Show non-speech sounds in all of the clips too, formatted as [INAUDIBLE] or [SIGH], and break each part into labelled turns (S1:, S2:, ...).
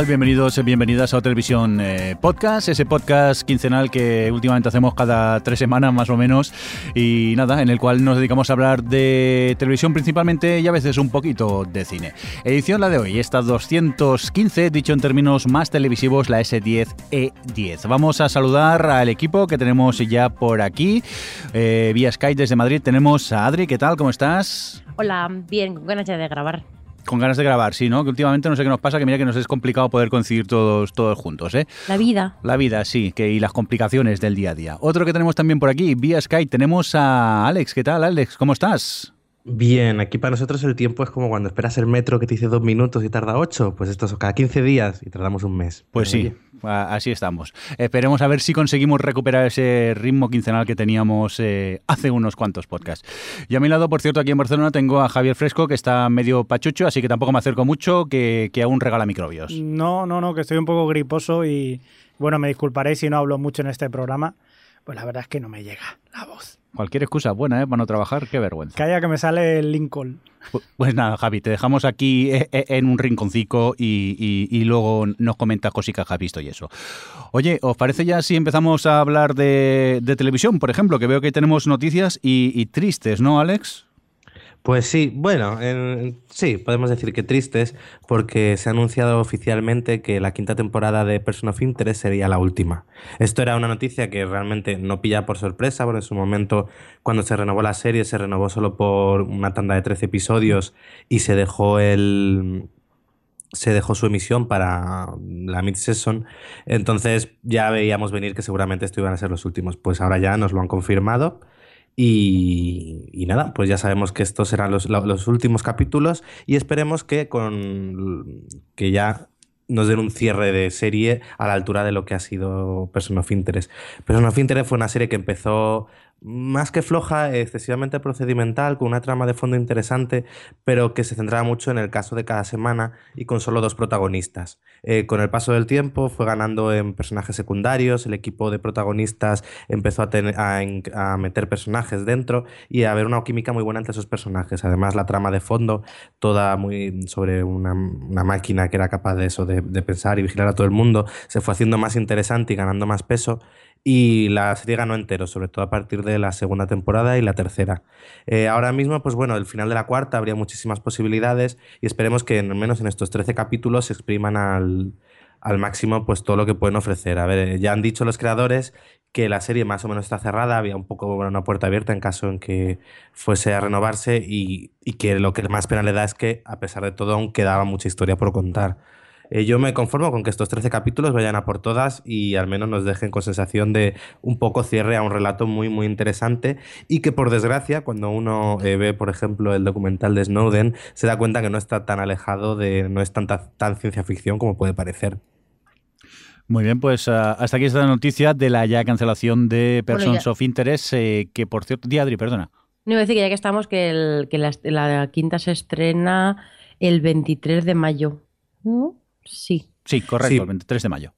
S1: Bienvenidos bienvenidas a Televisión eh, Podcast, ese podcast quincenal que últimamente hacemos cada tres semanas más o menos y nada, en el cual nos dedicamos a hablar de televisión principalmente y a veces un poquito de cine. Edición la de hoy, esta 215, dicho en términos más televisivos, la S10E10. Vamos a saludar al equipo que tenemos ya por aquí. Eh, vía Skype desde Madrid tenemos a Adri, ¿qué tal? ¿Cómo estás?
S2: Hola, bien, con ganas ya de grabar.
S1: Con ganas de grabar, sí, ¿no? Que últimamente no sé qué nos pasa, que mira que nos es complicado poder coincidir todos, todos juntos, ¿eh?
S2: La vida.
S1: La vida, sí, que y las complicaciones del día a día. Otro que tenemos también por aquí, vía Skype, tenemos a Alex. ¿Qué tal, Alex? ¿Cómo estás?
S3: Bien, aquí para nosotros el tiempo es como cuando esperas el metro que te dice dos minutos y tarda ocho. Pues esto es cada 15 días y tardamos un mes.
S1: Pues sí, así estamos. Esperemos a ver si conseguimos recuperar ese ritmo quincenal que teníamos eh, hace unos cuantos podcasts. Y a mi lado, por cierto, aquí en Barcelona tengo a Javier Fresco, que está medio pachucho, así que tampoco me acerco mucho, que, que aún regala microbios.
S4: No, no, no, que estoy un poco griposo y bueno, me disculparéis si no hablo mucho en este programa. Pues la verdad es que no me llega la voz.
S1: Cualquier excusa buena, ¿eh? Para no trabajar, qué vergüenza.
S4: Calla que me sale el Lincoln.
S1: Pues nada, Javi, te dejamos aquí eh, en un rinconcico y, y, y luego nos comentas cositas que has visto y eso. Oye, ¿os parece ya si empezamos a hablar de, de televisión, por ejemplo? Que veo que tenemos noticias y, y tristes, ¿no, Alex?
S3: Pues sí, bueno, en, sí, podemos decir que tristes porque se ha anunciado oficialmente que la quinta temporada de Person of Interest sería la última. Esto era una noticia que realmente no pilla por sorpresa, porque en su momento cuando se renovó la serie se renovó solo por una tanda de 13 episodios y se dejó el se dejó su emisión para la mid-season, entonces ya veíamos venir que seguramente estos iban a ser los últimos. Pues ahora ya nos lo han confirmado y, y, nada, pues ya sabemos que estos serán los, los, últimos capítulos y esperemos que con que ya nos den un cierre de serie a la altura de lo que ha sido Person of Interest. Person of Interest fue una serie que empezó más que floja, excesivamente procedimental, con una trama de fondo interesante, pero que se centraba mucho en el caso de cada semana y con solo dos protagonistas. Eh, con el paso del tiempo fue ganando en personajes secundarios, el equipo de protagonistas empezó a, a, a, meter personajes dentro y a haber una química muy buena entre esos personajes. Además, la trama de fondo, toda muy sobre una, una máquina que era capaz de eso, de pensar y vigilar a todo el mundo, se fue haciendo más interesante y ganando más peso y la serie ganó entero, sobre todo a partir de la segunda temporada y la tercera. Eh, ahora mismo, pues bueno, el final de la cuarta habría muchísimas posibilidades y esperemos que al menos en estos 13 capítulos se expriman al, máximo pues todo lo que pueden ofrecer. A ver, ya han dicho los creadores que la serie más o menos está cerrada, había un poco bueno, una puerta abierta en caso en que fuese a renovarse y, y que lo que más pena le da es que a pesar de todo aún quedaba mucha historia por contar. Eh, yo me conformo con que estos 13 capítulos vayan a por todas y al menos nos dejen con sensación de un poco cierre a un relato muy, muy interesante y que por desgracia, cuando uno eh, ve, por ejemplo, el documental de Snowden, se da cuenta que no está tan alejado de, no es tanta, tan ciencia ficción como puede parecer.
S1: Muy bien, pues uh, hasta aquí esta noticia de la ya cancelación de Persons bueno, of Interest, eh, que por cierto, Diadri, perdona.
S2: No iba a decir que ya que estamos, que, el, que la, la, quinta se estrena el 23 de mayo. ¿No? Sí.
S1: Sí, correcto, sí. el 23 de mayo.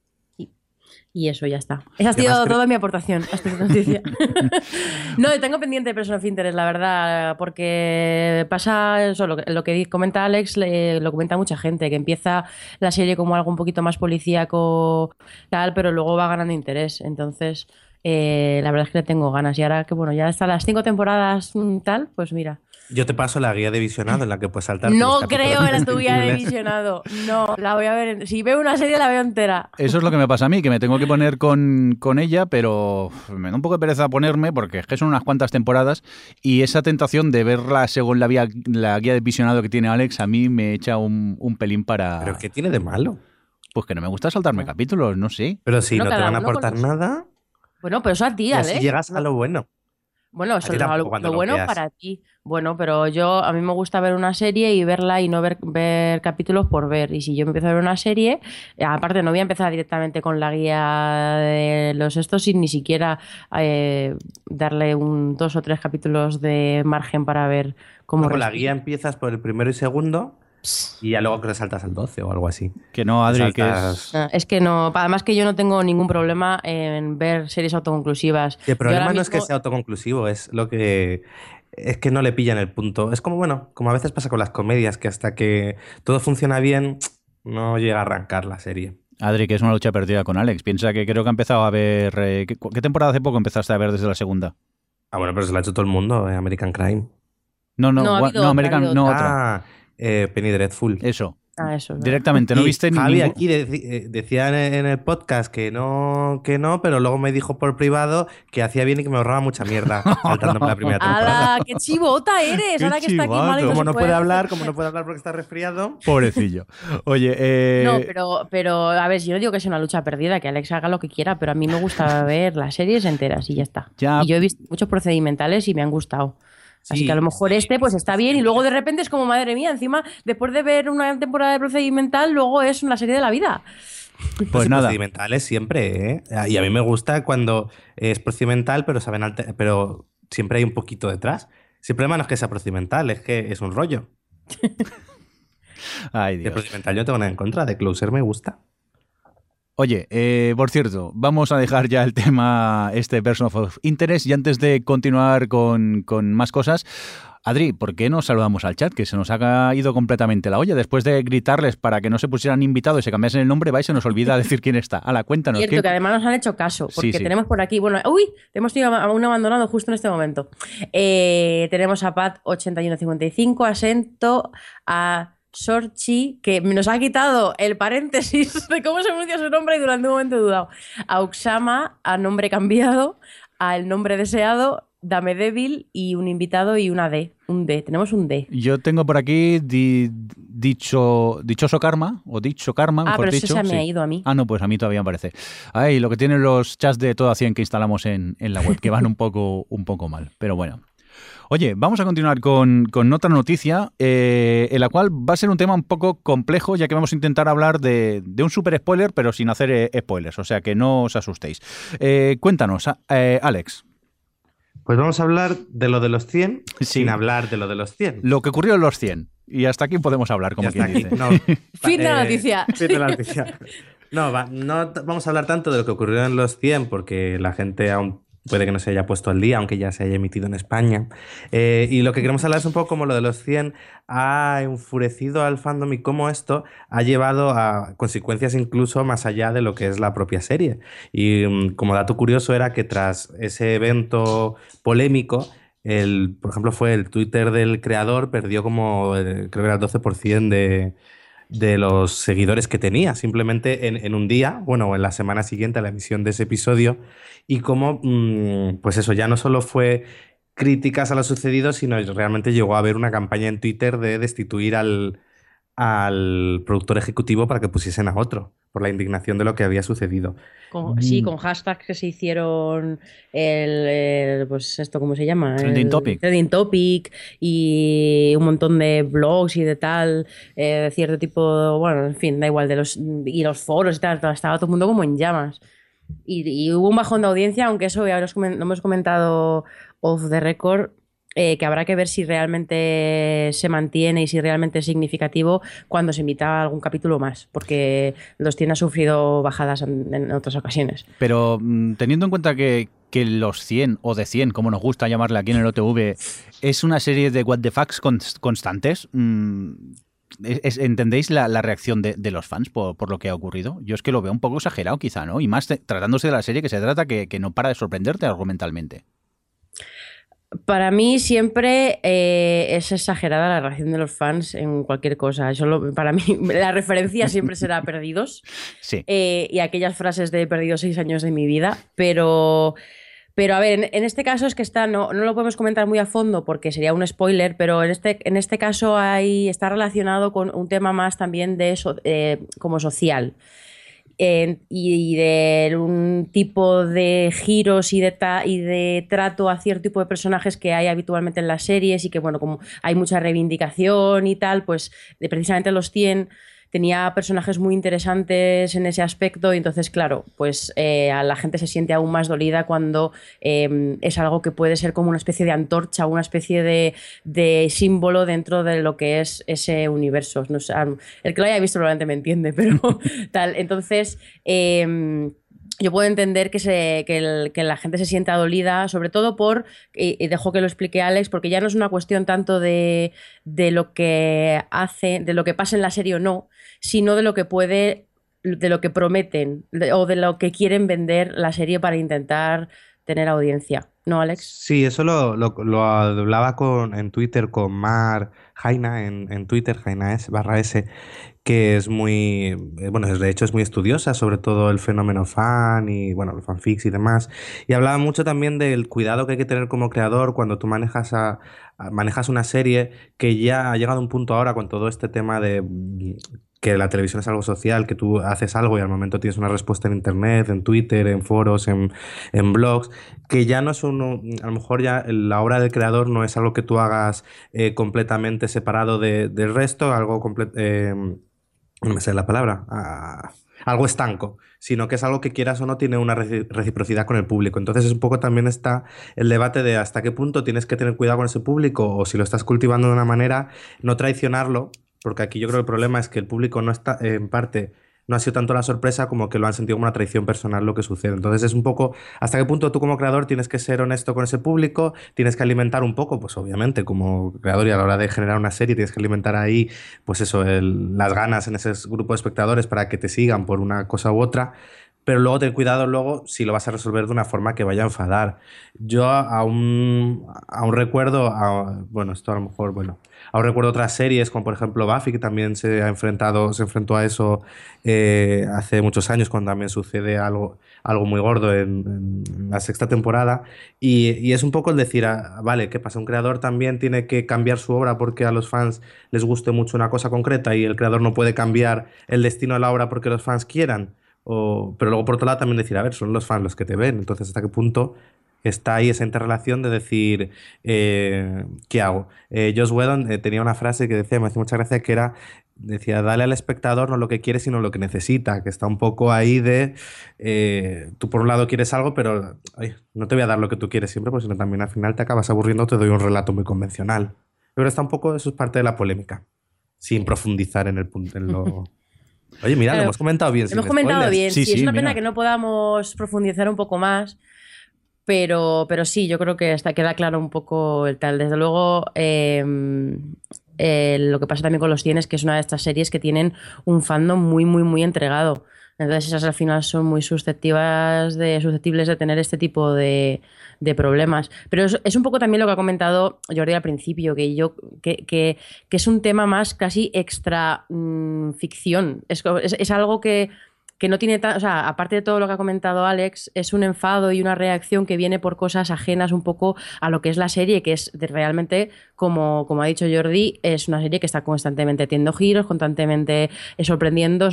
S2: Y eso ya está. Esa ha sido toda mi aportación a esta noticia. [LAUGHS] no, tengo pendiente de Person of Interest, la verdad, porque pasa eso, lo que, lo que comenta Alex, le, lo comenta mucha gente, que empieza la serie como algo un poquito más policíaco, tal, pero luego va ganando interés. Entonces, eh, la verdad es que le tengo ganas. Y ahora que, bueno, ya hasta las cinco temporadas tal, pues mira.
S3: Yo te paso la guía de visionado en la que puedes saltar.
S2: No creo en tu guía de visionado. No, la voy a ver. Si veo una serie, la veo entera.
S1: Eso es lo que me pasa a mí, que me tengo que poner con, con ella, pero me da un poco de pereza ponerme porque es que son unas cuantas temporadas y esa tentación de verla según la, vía, la guía de visionado que tiene Alex a mí me echa un, un pelín para.
S3: ¿Pero qué tiene de malo?
S1: Pues que no me gusta saltarme capítulos, no sé.
S3: Pero si no, no te van a aportar nada.
S2: Bueno, pero eso a ti, Alex.
S3: Si llegas a lo bueno.
S2: Bueno, eso es lo, bueno para ti. Bueno, pero yo a mí me gusta ver una serie y verla y no ver, ver capítulos por ver. Y si yo me empiezo a ver una serie, eh, aparte no voy a empezar directamente con la guía de los estos sin ni siquiera eh, darle un dos o tres capítulos de margen para ver cómo
S3: Con la guía empiezas por el primero y segundo y ya luego que te saltas al 12 o algo así.
S1: Que no, Adri, que es...
S2: Ah, Es que no, además que yo no tengo ningún problema en ver series autoconclusivas.
S3: El problema no es que sea autoconclusivo, es lo que es que no le pillan el punto. Es como, bueno, como a veces pasa con las comedias, que hasta que todo funciona bien, no llega a arrancar la serie.
S1: Adri, que es una lucha perdida con Alex. Piensa que creo que ha empezado a ver... eh, ¿qué, qué temporada hace poco empezaste a ver desde la segunda?
S3: Ah, bueno, pero se lo ha hecho todo el mundo, eh, American Crime.
S1: No, no,
S2: No, ha
S1: gua-
S2: habido
S1: no,
S2: otra,
S1: American,
S2: ha
S1: no otra.
S3: Ah, eh, Penny Dreadful.
S1: Eso.
S2: Ah, eso. es.
S1: Directamente, no
S3: Y
S1: viste ni
S3: Javi
S1: ningún-
S3: aquí eh, decía en en el podcast que no, que no, pero luego me dijo por privado que hacía bien y que me ahorraba mucha mierda [LAUGHS] saltándome la primera temporada.
S2: ¡Hala! ¡Qué chivota eres!
S1: Qué
S2: Ahora que está aquí mal y
S3: Como no puede hablar, como no puede hablar porque está resfriado.
S1: Pobrecillo. Oye, eh,
S2: No, pero, pero a ver, yo no digo que sea una lucha perdida, que Alex haga lo que quiera, pero a mí me gusta ver las series enteras y ya está.
S1: Ya.
S2: Y yo he visto muchos procedimentales y me han gustado. Así
S3: Sí.
S2: que a lo mejor este pues está bien y luego de repente es como, madre mía, encima después de ver una temporada de procedimental, luego es una serie de la vida.
S1: pues
S3: Los
S1: nada.
S3: procedimentales siempre, ¿eh? Y a mí me gusta cuando es procedimental, pero saben pero siempre hay un poquito detrás. Si el problema no es que sea procedimental, es que es un rollo. [LAUGHS]
S1: Ay,
S3: De
S1: Dios.
S3: procedimental yo no tengo nada en contra, de Closer me gusta.
S1: Oye, eh, por cierto, vamos a dejar ya el tema este Person of Interest y antes de continuar con, con más cosas, Adri, ¿por qué no saludamos al chat? Que se nos ha ido completamente la olla. Después de gritarles para que no se pusieran invitados y se cambiasen el nombre, va y se nos olvida decir quién está. Ala, cuéntanos.
S2: Cierto,
S1: ¿qué-
S2: que además nos han hecho caso, porque
S1: Sí, sí.
S2: tenemos por aquí, bueno, uy, hemos tenido a uno abandonado justo en este momento. Eh, tenemos a Pat8155, a Sento, a Sorchi, que nos ha quitado el paréntesis [LAUGHS] de cómo se pronuncia su nombre y durante un momento he dudado. A Uxama, a nombre cambiado, a el nombre deseado, Dame Débil y un invitado y una D. Un D, tenemos un D.
S1: Yo tengo por aquí di- dicho, dichoso karma, o dicho karma,
S2: Ah,
S1: mejor
S2: pero
S1: dicho.
S2: me
S1: sí.
S2: ha ido a mí.
S1: Ah, no, pues a mí todavía me parece. Ay, lo que tienen los chats de todo a 100 que instalamos en, en la web, que van un poco, un poco mal. Pero bueno. Oye, vamos a continuar con, con otra noticia, eh, en la cual va a ser un tema un poco complejo, ya que vamos a intentar hablar de, de un super spoiler, pero sin hacer eh, spoilers, o sea que no os asustéis. Eh, cuéntanos, eh, Alex,
S3: Pues vamos a hablar de lo de los 100
S1: Sí.
S3: sin hablar de lo de los 100.
S1: lo que ocurrió en los 100. Y hasta aquí podemos hablar, como quien
S3: aquí.
S1: dice.
S3: No, [LAUGHS]
S2: Fin de la
S3: eh,
S2: noticia.
S3: Fin de la noticia. No, va- no vamos a hablar tanto de lo que ocurrió en los 100 porque la gente aún puede que no se haya puesto al día, aunque ya se haya emitido en España. Eh, y lo que queremos hablar es un poco como lo de los 100 ha enfurecido al fandom y cómo esto ha llevado a consecuencias incluso más allá de lo que es la propia serie. Y mm, como dato curioso era que tras ese evento polémico, el, por ejemplo, fue el Twitter del creador, perdió como, eh, creo que era el 12% de, de los seguidores que tenía, simplemente en, en un día, bueno, o en la semana siguiente a la emisión de ese episodio, y como, mm, pues eso, ya no solo fue críticas a lo sucedido, sino realmente llegó a haber una campaña en Twitter de destituir al, al productor ejecutivo para que pusiesen a otro, por la indignación de lo que había sucedido.
S2: Con- sí,
S1: Mm.
S2: con hashtags que se hicieron el, el- pues esto, ¿cómo se llama?
S1: Trending
S2: El
S1: topic.
S2: Trending topic y un montón de blogs y de tal, eh, de cierto tipo, bueno, en fin, da igual, de los y los foros y tal, estaba todo el mundo como en llamas. Y, y hubo un bajón de audiencia, aunque eso ya lo hemos comentado off the record, eh, que habrá que ver si realmente se mantiene y si realmente es significativo cuando se emita algún capítulo más, porque los tiene ha sufrido bajadas en, otras ocasiones.
S1: Pero mm, teniendo en cuenta que, que los 100 o de 100, como nos gusta llamarle aquí en el OTV, es una serie de what the cons- constantes, mm, ¿entendéis la, la reacción de, de los fans por, por lo que ha ocurrido? Yo es que lo veo un poco exagerado quizá, ¿no? Y más tratándose de la serie que se trata que, que no para de sorprenderte argumentalmente.
S2: Para mí siempre eh, es exagerada la reacción de los fans en cualquier cosa. Eso lo- para mí [LAUGHS] la referencia siempre será [LAUGHS] Perdidos
S1: Sí.
S2: eh, y aquellas frases de Perdidos seis años de mi vida, pero... Pero a ver, en, en este caso es que está, no, no lo podemos comentar muy a fondo porque sería un spoiler, pero en este, en este caso hay, está relacionado con un tema más también de eso, eh, como social. Y de un tipo de giros y de, y de trato a cierto tipo de personajes que hay habitualmente en las series y que, bueno, como hay mucha reivindicación y tal, pues de precisamente los 100 tenía personajes muy interesantes en ese aspecto y entonces, claro, pues eh, a la gente se siente aún más dolida cuando em, es algo que puede ser como una especie de antorcha, una especie de, símbolo dentro de lo que es ese universo. El que lo haya visto probablemente me entiende, pero [LAUGHS] tal. Entonces... Em, yo puedo entender que, se, que, la gente se sienta dolida, sobre todo por, y, dejo que lo explique Alex, porque ya no es una cuestión tanto de, de, lo que hace, de lo que pasa en la serie o no, sino de lo que puede, de lo que prometen o de lo que quieren vender la serie para intentar tener audiencia. ¿No, Alex?
S3: Sí, eso lo, lo, hablaba con, en Twitter con Mar Jaina, en, en Twitter, Jaina S barra S, que es muy, eh, bueno, de hecho es muy estudiosa sobre todo el fenómeno fan y, bueno, los fanfics y demás. Y hablaba mucho también del cuidado que hay que tener como creador cuando tú manejas a, manejas una serie que ya ha llegado a un punto ahora con todo este tema de que la televisión es algo social, que tú haces algo y al momento tienes una respuesta en internet, en Twitter, en foros, en, blogs, que ya no es un, a lo mejor ya la obra del creador no es algo que tú hagas eh, completamente separado del resto, algo completo, eh, no me sé la palabra, ah, algo estanco, sino que es algo que quieras o no tiene una reciprocidad con el público. Entonces es un poco también está el debate de hasta qué punto tienes que tener cuidado con ese público o si lo estás cultivando de una manera, no traicionarlo porque aquí yo creo que el problema es que el público no está, en parte, no ha sido tanto la sorpresa como que lo han sentido como una traición personal lo que sucede. Entonces es un poco, ¿hasta qué punto tú como creador tienes que ser honesto con ese público? Tienes que alimentar un poco, pues obviamente como creador y a la hora de generar una serie tienes que alimentar ahí, pues eso, las ganas en ese grupo de espectadores para que te sigan por una cosa u otra pero luego ten cuidado luego si lo vas a resolver de una forma que vaya a enfadar. Yo aún, aún recuerdo, bueno, esto a lo mejor, bueno, aún recuerdo otras series, como por ejemplo Buffy, que también se ha enfrentado, se enfrentó a eso eh, hace muchos años, cuando también sucede algo, algo muy gordo en, la sexta temporada. Y, es un poco el decir, ah, vale, ¿qué pasa? Un creador también tiene que cambiar su obra porque a los fans les guste mucho una cosa concreta y el creador no puede cambiar el destino de la obra porque los fans quieran pero luego, por otro lado, también decir, a ver, son los fans los que te ven. Entonces, ¿hasta qué punto está ahí esa interrelación de decir, eh, ¿qué hago? Eh, Josh Whedon eh, tenía una frase que decía, me hace mucha gracia, que era, decía, dale al espectador no lo que quiere, sino lo que necesita, que está un poco ahí de, tú por un lado quieres algo, pero no te voy a dar lo que tú quieres siempre, porque sino también al final te acabas aburriendo, te doy un relato muy convencional. Pero está un poco, eso es parte de la polémica, sin profundizar en, el, en lo... [LAUGHS] Oye, mira, lo hemos comentado bien.
S2: hemos comentado bien, sí, es una pena que no podamos profundizar un poco más. Pero, pero sí, yo creo que hasta queda claro un poco el tal. Desde luego, em, eh, lo que pasa también con los tienes, que es una de estas series que tienen un fandom muy, muy, muy entregado. Entonces esas al final son muy susceptibles de, susceptibles de tener este tipo de, problemas. Pero es, un poco también lo que ha comentado Jordi al principio, que yo que, es un tema más casi extra mm, ficción. es algo que que no tiene tan, o sea, aparte de todo lo que ha comentado Alex, es un enfado y una reacción que viene por cosas ajenas un poco a lo que es la serie, que es realmente, como, como ha dicho Jordi, es una serie que está constantemente teniendo giros, constantemente sorprendiendo,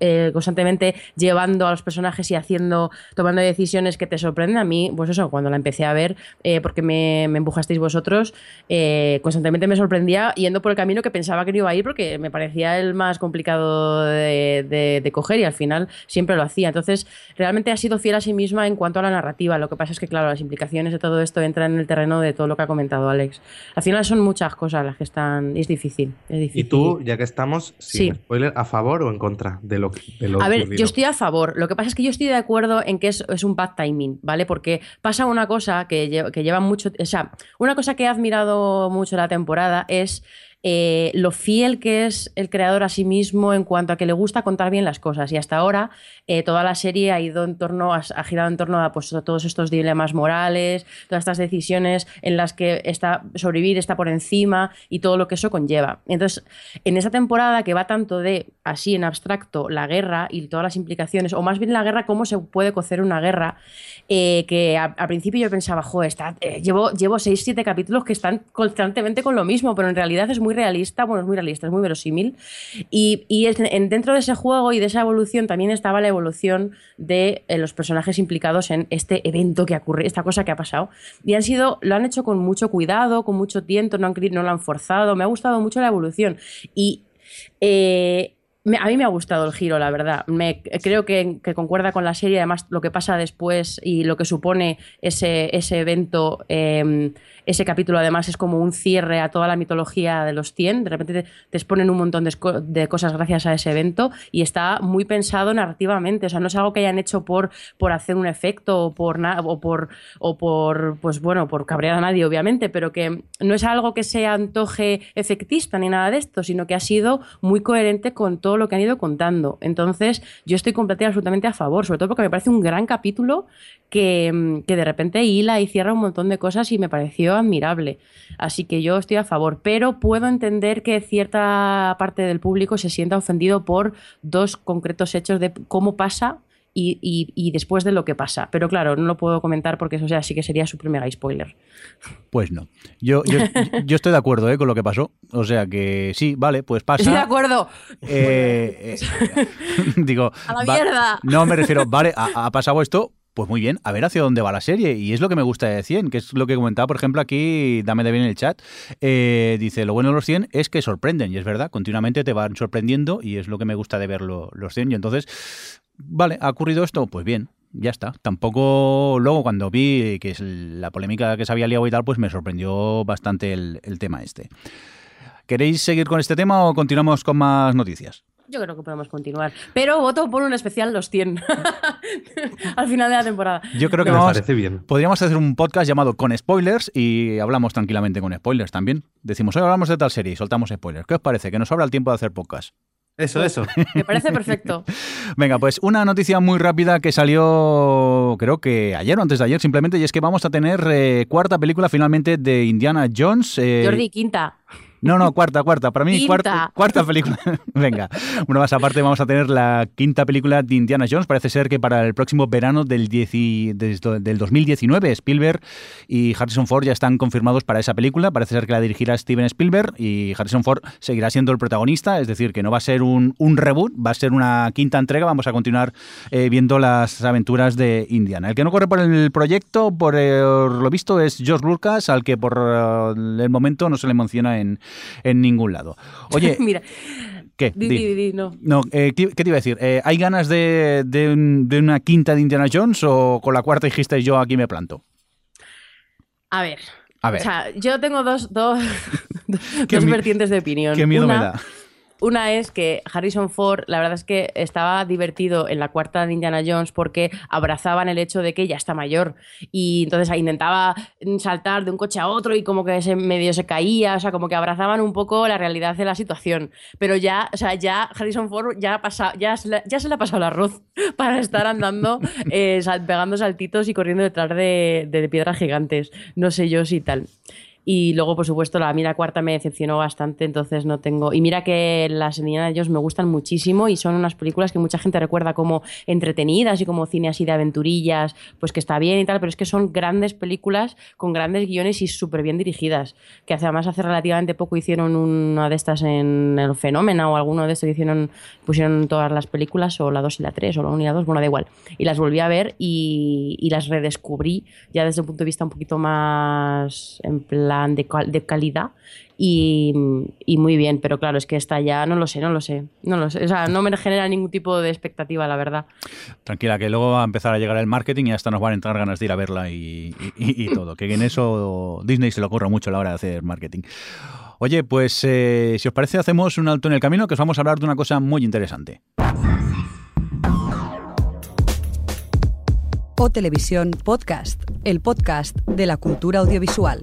S2: eh, constantemente llevando a los personajes y haciendo, tomando decisiones que te sorprenden. A mí, pues eso, cuando la empecé a ver, eh, porque me, empujasteis vosotros, eh, constantemente me sorprendía yendo por el camino que pensaba que no iba a ir porque me parecía el más complicado de, de coger y al final siempre lo hacía. Entonces, realmente ha sido fiel a sí misma en cuanto a la narrativa. Lo que pasa es que, claro, las implicaciones de todo esto entran en el terreno de todo lo que ha comentado Alex. Al final son muchas cosas las que están. Es difícil. Es difícil.
S3: ¿Y tú, ya que estamos, sin spoiler, a favor o en contra de lo que.
S2: a ver, yo estoy a favor. Lo que pasa es que yo estoy de acuerdo en que es, es un bad timing, ¿vale? Porque pasa una cosa que, lleva, que lleva mucho. O sea, una cosa que he admirado mucho la temporada es eh, lo fiel que es el creador a sí mismo en cuanto a que le gusta contar bien las cosas. Y hasta ahora eh, toda la serie ha ido en torno, ha, girado en torno a, pues, todos estos dilemas morales, todas estas decisiones en las que está, sobrevivir está por encima y todo lo que eso conlleva. Entonces, en esa temporada que va tanto de, así en abstracto, la guerra y todas las implicaciones, o más bien la guerra, cómo se puede cocer una guerra, eh, que al principio yo pensaba, joder, llevo, llevo 6-7 capítulos que están constantemente con lo mismo, pero en realidad es muy muy realista, bueno, es muy realista, es muy verosímil. Y, y dentro de ese juego y de esa evolución también estaba la evolución de eh, los personajes implicados en este evento que ocurre, esta cosa que ha pasado. Y han sido, lo han hecho con mucho cuidado, con mucho tiento, no, han, no lo han forzado. Me ha gustado mucho la evolución. Y eh, a mí me ha gustado el giro, la verdad. Me, creo que, concuerda con la serie, además lo que pasa después y lo que supone ese, ese evento em, ese capítulo además es como un cierre a toda la mitología de los 100. De repente te, exponen un montón de, cosas gracias a ese evento y está muy pensado narrativamente. O sea, no es algo que hayan hecho por, por hacer un efecto o por, o por, o por, pues bueno, por cabrear a nadie, obviamente, pero que no es algo que se antoje efectista ni nada de esto, sino que ha sido muy coherente con todo lo que han ido contando. Entonces, yo estoy completamente absolutamente a favor, sobre todo porque me parece un gran capítulo que, que de repente hila y cierra un montón de cosas y me pareció admirable. Así que yo estoy a favor, pero puedo entender que cierta parte del público se sienta ofendido por dos concretos hechos de cómo pasa y, después de lo que pasa. Pero claro, no lo puedo comentar porque eso sea, sí que sería su primer spoiler.
S1: Pues no. Yo, yo, estoy de acuerdo ¿eh? con lo que pasó. O sea que sí, vale, pues pasa.
S2: Estoy de acuerdo.
S1: Eh, eh, [LAUGHS] digo.
S2: A la mierda.
S1: No me refiero, vale, ha, pasado esto, pues muy bien, a ver hacia dónde va la serie. Y es lo que me gusta de 100, que es lo que comentaba, por ejemplo, aquí, dame de bien el chat. Eh, dice, lo bueno de los 100 es que sorprenden, y es verdad, continuamente te van sorprendiendo, y es lo que me gusta de ver los 100. Y entonces, vale, ha ocurrido esto, pues bien, ya está. Tampoco luego cuando vi que es la polémica que se había liado y tal, pues me sorprendió bastante el tema este. ¿Queréis seguir con este tema o continuamos con más noticias?
S2: Yo creo que podemos continuar. Pero voto por un especial los 100 [LAUGHS] al final de la temporada.
S1: Yo creo que me parece bien. podríamos hacer un podcast llamado Con Spoilers y hablamos tranquilamente con spoilers también. Decimos, hoy hablamos de tal serie y soltamos spoilers. ¿Qué os parece? Que nos sobra el tiempo de hacer podcast.
S3: Eso, eso. [LAUGHS]
S2: Me parece perfecto. [LAUGHS]
S1: Venga, pues una noticia muy rápida que salió, creo que ayer o antes de ayer simplemente, y es que vamos a tener eh, cuarta película finalmente de Indiana Jones.
S2: Eh, Jordi, quinta.
S1: No, no, cuarta, cuarta. Para mí, cuarta, cuarta película. [LAUGHS] Venga, una más aparte, vamos a tener la quinta película de Indiana Jones. Parece ser que para el próximo verano del, del 2019, Spielberg y Harrison Ford ya están confirmados para esa película. Parece ser que la dirigirá Steven Spielberg y Harrison Ford seguirá siendo el protagonista. Es decir, que no va a ser un, reboot, va a ser una quinta entrega. Vamos a continuar eh, viendo las aventuras de Indiana. El que no corre por el proyecto, por lo visto, es George Lucas, al que por eh, el momento no se le menciona en en ningún lado. Oye, [LAUGHS]
S2: mira.
S1: ¿Qué?
S2: no,
S1: eh, ¿qué, te iba a decir? Eh, ¿Hay ganas de, de, una quinta de Indiana Jones o con la cuarta dijiste yo aquí me planto?
S2: A ver.
S1: A ver.
S2: O sea, yo tengo dos, dos, [LAUGHS] [LAUGHS] dos vertientes de opinión.
S1: Qué miedo me da.
S2: Una es que Harrison Ford, la verdad es que estaba divertido en la cuarta de Indiana Jones porque abrazaban el hecho de que ya está mayor y entonces intentaba saltar de un coche a otro y como que ese medio se caía, o sea, como que abrazaban un poco la realidad de la situación. Pero ya, o sea, ya Harrison Ford ya, pasa, ya, se le, ya ha pasado el arroz [LAUGHS] para estar andando, eh, pegando saltitos y corriendo detrás de, de piedras gigantes. No sé yo si tal. Y luego, por supuesto, la Mira Cuarta me decepcionó bastante, entonces no tengo. Y mira que las Indiana Jones me gustan muchísimo y son unas películas que mucha gente recuerda como entretenidas y como cine así de aventurillas, pues que está bien y tal, pero es que son grandes películas con grandes guiones y súper bien dirigidas. Que además hace relativamente poco hicieron una de estas en El Fenómeno o alguno de estos que hicieron, pusieron todas las películas, o la 2 y la 3, o la 1 y la 2, bueno, da igual. Y las volví a ver y, y las redescubrí ya desde un punto de vista un poquito más en plan de, calidad y, muy bien, pero claro, es que esta ya no lo sé, no lo sé, no lo sé, o sea, no me genera ningún tipo de expectativa, la verdad.
S1: Tranquila, que luego va a empezar a llegar el marketing y hasta nos van a entrar ganas de ir a verla y, [LAUGHS] todo, que en eso Disney se le ocurre mucho a la hora de hacer marketing. Oye, pues eh, si os parece hacemos un alto en el camino que os vamos a hablar de una cosa muy interesante.
S5: O Televisión Podcast, el podcast de la cultura audiovisual.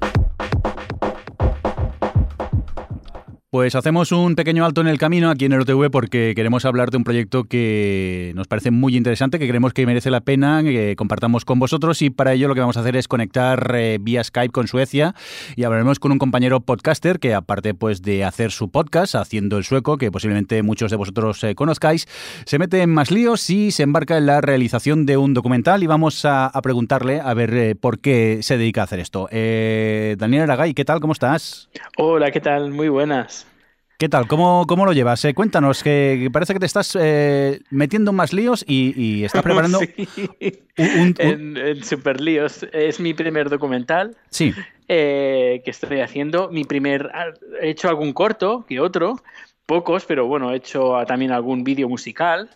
S1: Pues hacemos un pequeño alto en el camino aquí en el OTV porque queremos hablar de un proyecto que nos parece muy interesante, que creemos que merece la pena que compartamos con vosotros y para ello lo que vamos a hacer es conectar eh, vía Skype con Suecia y hablaremos con un compañero podcaster que aparte pues de hacer su podcast haciendo el sueco, que posiblemente muchos de vosotros eh, conozcáis, se mete en más líos y se embarca en la realización de un documental y vamos a, preguntarle a ver eh, por qué se dedica a hacer esto. Daniel Aragay, ¿qué tal? ¿Cómo estás?
S6: Hola, ¿qué tal? Muy buenas.
S1: ¿Qué tal? ¿Cómo, cómo lo llevas? Eh, cuéntanos, que parece que te estás eh, metiendo en más líos y, y estás [LAUGHS] preparando
S6: Sí.
S1: un, un- un-
S6: en, en super líos. Es mi primer documental
S1: Sí,
S6: eh, que estoy haciendo. Mi primer. He hecho algún corto que otro, pocos, pero bueno, he hecho también algún vídeo musical.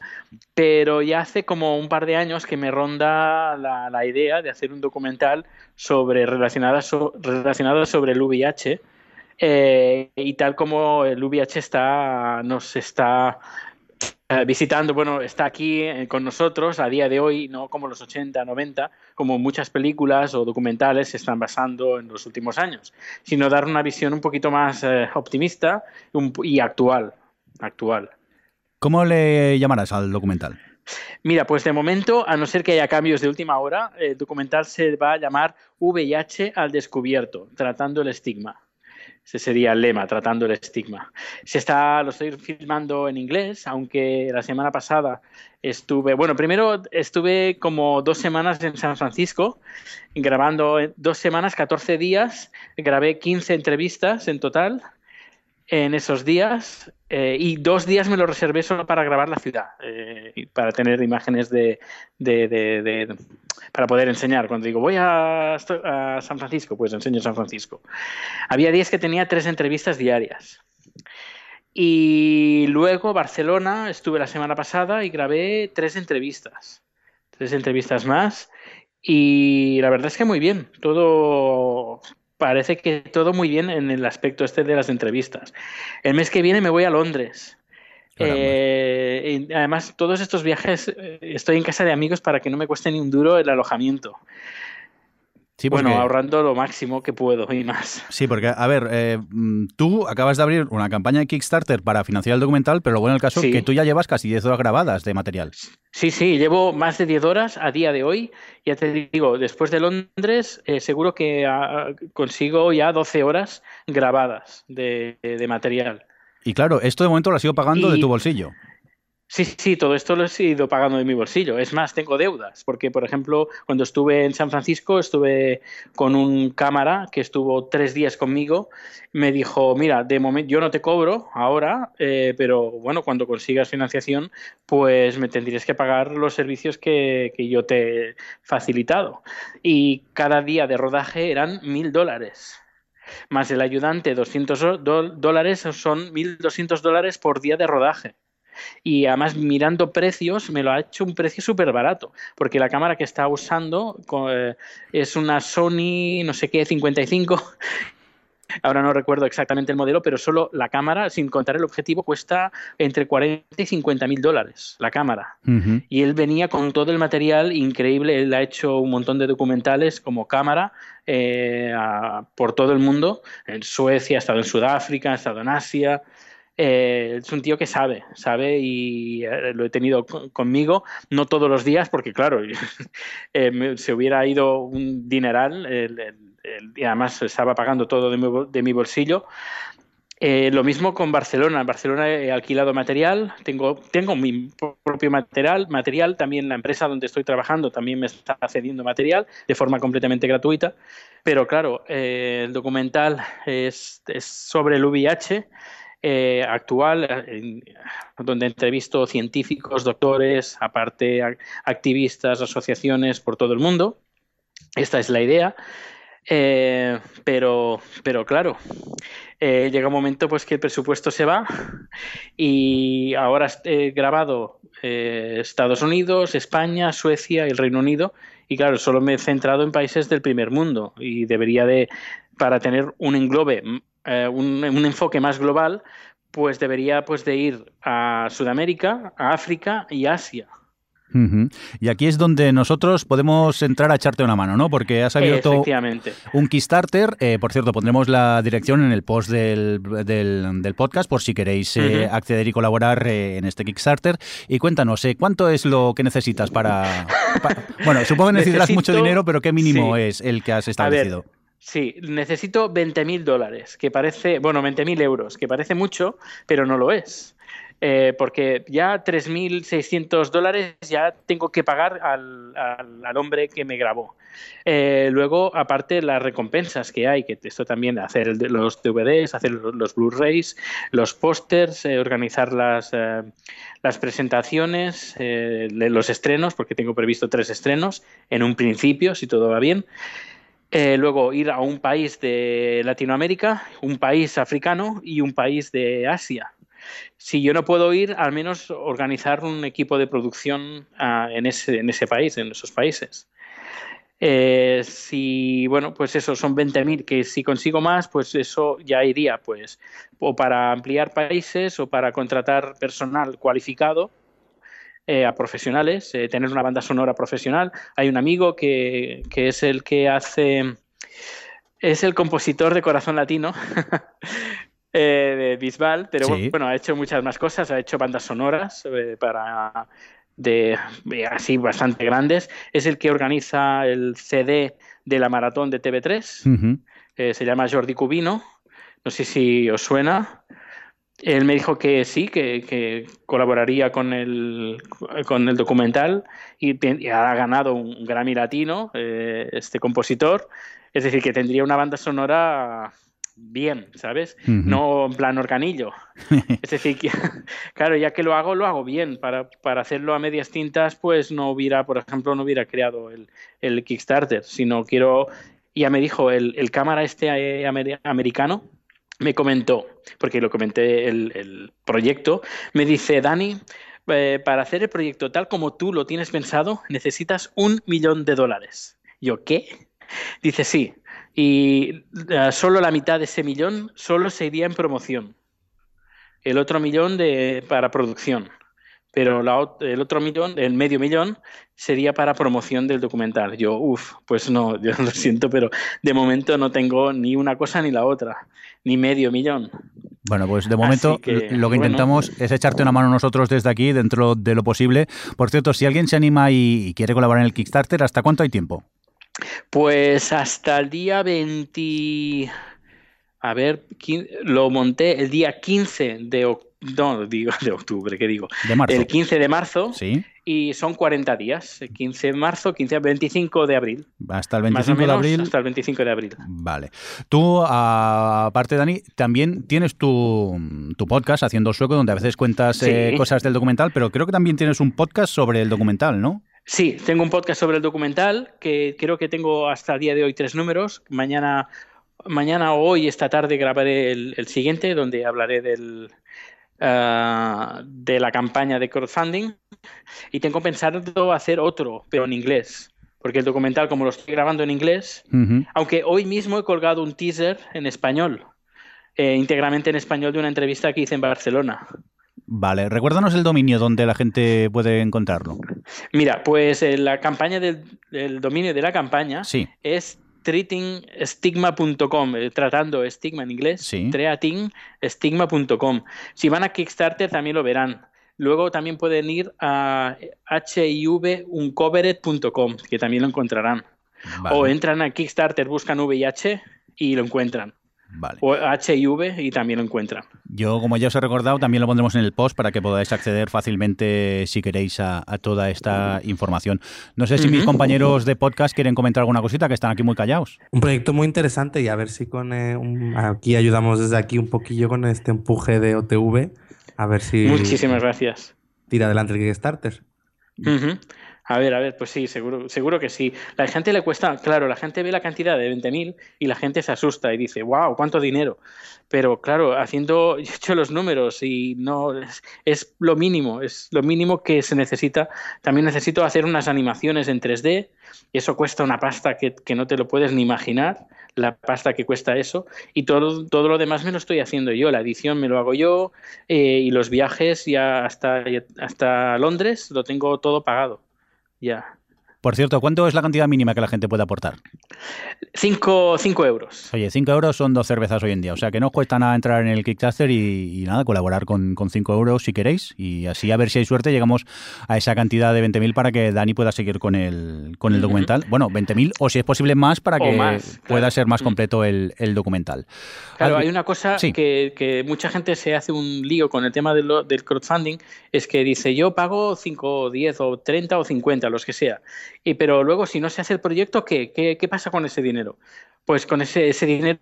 S6: Pero ya hace como un par de años que me ronda la, la idea de hacer un documental sobre relacionada so- relacionado sobre el VIH. Eh, y tal como el VIH está, nos está eh, visitando, bueno, está aquí eh, con nosotros a día de hoy, no como los 80, 90, como muchas películas o documentales se están basando en los últimos años, sino dar una visión un poquito más optimista un- y actual, actual.
S1: ¿cómo le llamarás al documental?
S6: Mira, pues de momento, a no ser que haya cambios de última hora, el documental se va a llamar VIH al descubierto, tratando el estigma. Ese sería el lema, tratando el estigma. Se está, lo estoy filmando en inglés, aunque la semana pasada estuve, bueno, primero estuve como dos semanas en San Francisco, grabando eh, dos semanas, 14 días, grabé 15 entrevistas en total en esos días eh, y dos días me lo reservé solo para grabar la ciudad, eh, y para tener imágenes de, para poder enseñar. Cuando digo voy a, a San Francisco, pues enseño San Francisco. Había días que tenía tres entrevistas diarias. Y luego Barcelona, estuve la semana pasada y grabé tres entrevistas. Tres entrevistas más. Y la verdad es que muy bien. Todo parece que todo muy bien en el aspecto este de las entrevistas. El mes que viene me voy a Londres. Eh, y además, todos estos viajes eh, estoy en casa de amigos para que no me cueste ni un duro el alojamiento.
S1: Sí,
S6: bueno, ahorrando lo máximo que puedo y más.
S1: Sí, porque, a ver, eh, tú acabas de abrir una campaña de Kickstarter para financiar el documental, pero lo bueno en el caso
S6: Sí.
S1: es que tú ya llevas casi 10 horas grabadas de material.
S6: Sí, sí, llevo más de 10 horas a día de hoy. Ya te digo, después de Londres, eh, seguro que ah, consigo ya 12 horas grabadas de, de material.
S1: Y claro, esto de momento lo has ido pagando de tu bolsillo.
S6: Sí, sí, todo esto lo he ido pagando de mi bolsillo. Es más, tengo deudas, porque, por ejemplo, cuando estuve en San Francisco, estuve con un cámara que estuvo tres días conmigo. Me dijo, mira, de momento yo no te cobro ahora, eh, pero bueno, cuando consigas financiación, pues me tendrías que pagar los servicios que, que yo te he facilitado. Y cada día de rodaje eran mil dólares. Más el ayudante, 200 do- dólares, son 1.200 dólares por día de rodaje y además mirando precios me lo ha hecho un precio súper barato porque la cámara que está usando eh, es una Sony no sé qué 55 [LAUGHS] ahora no recuerdo exactamente el modelo pero solo la cámara sin contar el objetivo cuesta entre 40 y 50 mil dólares la cámara y él venía con todo el material increíble. Él ha hecho un montón de documentales como cámara eh, a- por todo el mundo. En Suecia, ha estado en Sudáfrica, ha estado en Asia. Eh, es un tío que sabe, sabe y eh, lo he tenido co- conmigo, no todos los días, porque claro, [LAUGHS] eh, me- se hubiera ido un dineral el- el- el- y además estaba pagando todo de mi, de mi bolsillo. Eh, lo mismo con Barcelona. En Barcelona he alquilado material, tengo, tengo mi propio material, material, también la empresa donde estoy trabajando también me está cediendo material de forma completamente gratuita. Pero claro, eh, el documental es, es sobre el VIH eh, actual, donde entrevisto científicos, doctores, aparte ac- activistas, asociaciones por todo el mundo. Esta es la idea. Eh, pero, pero claro, eh, llega un momento pues que el presupuesto se va y ahora he grabado eh, Estados Unidos, España, Suecia y el Reino Unido y claro, solo me he centrado en países del primer mundo y debería de, para tener un englobe, eh, un, un enfoque más global, pues debería pues de ir a Sudamérica, a África y Asia.
S1: Y aquí es donde nosotros podemos entrar a echarte una mano, ¿no? Porque has abierto un Kickstarter. eh, por cierto, pondremos la dirección en el post del, del- del podcast por si queréis eh, acceder y colaborar eh, en este Kickstarter. Y cuéntanos, ¿cuánto es lo que necesitas para... pa- bueno, supongo que [LAUGHS] necesitarás mucho
S6: Necesito-
S1: dinero, pero ¿qué mínimo
S6: sí.
S1: es el que has
S6: A ver,
S1: establecido?
S6: Sí, necesito 20.000 dólares, que parece, bueno, 20.000 euros, que parece mucho, pero no lo es. Eh, porque ya 3.600 dólares ya tengo que pagar al, al, hombre que me grabó. Eh, luego, aparte, las recompensas que hay, que esto también, hacer los DVDs, hacer los Blu-rays, los pósters, eh, organizar las, las presentaciones, los estrenos, porque tengo previsto tres estrenos en un principio, si todo va bien. Luego ir a un país de Latinoamérica, un país africano y un país de Asia si yo no puedo ir, al menos organizar un equipo de producción en, ese, en ese país, en esos países. Eh, si, bueno, pues eso son 20.000, que si consigo más, pues eso ya iría, pues, o para ampliar países o para contratar personal cualificado eh, a profesionales, eh, tener una banda sonora profesional. Hay un amigo que, que es el que hace, es el compositor de Corazón Latino, [LAUGHS] Eh, de Bisbal, pero bueno, ha hecho muchas más cosas, ha hecho bandas sonoras eh, para de así bastante grandes. Es el que organiza el CD de la maratón de TV3. Eh, se llama Jordi Cubino. No sé si os suena. Él me dijo que sí, que, colaboraría con el, con el documental y, y ha ganado un Grammy Latino, este compositor. Es decir, que tendría una banda sonora bien, ¿sabes? No en plan organillo. [LAUGHS] es decir, claro, ya que lo hago, lo hago bien. Para, para, hacerlo a medias tintas, pues no hubiera, por ejemplo, no hubiera creado el, el Kickstarter, sino quiero, ya me dijo el, el cámara este eh, americano, me comentó, porque lo comenté el, el proyecto, me dice, Dani, eh, para hacer el proyecto tal como tú lo tienes pensado, necesitas un millón de dólares. Yo, ¿qué? Dice, sí, y uh, solo la mitad de ese millón solo se iría en promoción. El otro millón de, para producción. Pero la, el otro millón, el medio millón, sería para promoción del documental. Yo, uff, pues no, [LAUGHS] yo lo siento, pero de momento no tengo ni una cosa ni la otra, ni medio millón.
S1: Bueno, pues de momento que, lo que intentamos es echarte una mano nosotros desde aquí, dentro de lo posible. Por cierto, si alguien se anima y quiere colaborar en el Kickstarter, ¿hasta cuánto hay tiempo?
S6: Pues hasta el día 20... A ver, lo monté el día 15 de octubre. No, digo de octubre, ¿qué digo?
S1: De marzo.
S6: El 15 de marzo.
S1: Sí.
S6: Y son 40 días. 15 de marzo, 15 25 de abril.
S1: Hasta el 25 de abril.
S6: Hasta el 25 de abril.
S1: Vale. Tú, aparte, Dani, también tienes tu, tu podcast Haciendo Sueco, donde a veces cuentas eh, cosas del documental, pero creo que también tienes un podcast sobre el documental, ¿no?
S6: Sí, tengo un podcast sobre el documental que creo que tengo hasta el día de hoy tres números. Mañana, mañana o hoy, esta tarde, grabaré el, siguiente donde hablaré del, ah, de la campaña de crowdfunding. Y tengo pensado hacer otro, pero en inglés. Porque el documental, como lo estoy grabando en inglés, aunque hoy mismo he colgado un teaser en español, eh, íntegramente en español de una entrevista que hice en Barcelona.
S1: Vale, recuérdanos el dominio donde la gente puede encontrarlo.
S6: Mira, pues eh, la campaña del, dominio de la campaña es treatingstigma.com, eh, tratando estigma en inglés,
S1: sí.
S6: treatingstigma.com. Si van a Kickstarter también lo verán. Luego también pueden ir a hivuncovered.com, que también lo encontrarán. O entran a Kickstarter, buscan VIH y lo encuentran. O HIV y también lo encuentran.
S1: Yo, como ya os he recordado, también lo pondremos en el post para que podáis acceder fácilmente si queréis a, toda esta información. No sé si mis compañeros de podcast quieren comentar alguna cosita, que están aquí muy callados.
S3: Un proyecto muy interesante y a ver si con eh, aquí ayudamos desde aquí un poquillo con este empuje de OTV. A ver si.
S6: Muchísimas gracias.
S3: Tira adelante el Kickstarter.
S6: A ver, a ver, pues sí, seguro, seguro que sí. La gente le cuesta, claro, la gente ve la cantidad de 20.000 y la gente se asusta y dice, wow, cuánto dinero. Pero claro, haciendo, [LAUGHS] he hecho los números y no, es, lo mínimo, es lo mínimo que se necesita. También necesito hacer unas animaciones en 3D y eso cuesta una pasta que, no te lo puedes ni imaginar, la pasta que cuesta eso. Y todo, todo lo demás me lo estoy haciendo yo, la edición me lo hago yo eh, y los viajes ya hasta, hasta Londres lo tengo todo pagado. Ya.
S1: Por cierto, ¿cuánto es la cantidad mínima que la gente puede aportar?
S6: 5 euros.
S1: Oye, 5 euros son dos cervezas hoy en día, o sea que no os cuesta nada entrar en el Kickstarter y, nada, colaborar con, 5 euros si queréis y así a ver si hay suerte llegamos a esa cantidad de 20.000 para que Dani pueda seguir con el, con el documental. Bueno, 20.000 o si es posible más para que pueda ser más completo el, documental.
S6: Claro, hay una cosa que, mucha gente se hace un lío con el tema del crowdfunding, es que dice yo pago 5, 10 o 30 o 50, los que sea. Y, pero luego, si no se hace el proyecto, ¿qué, qué, pasa con ese dinero? Pues con ese, ese dinero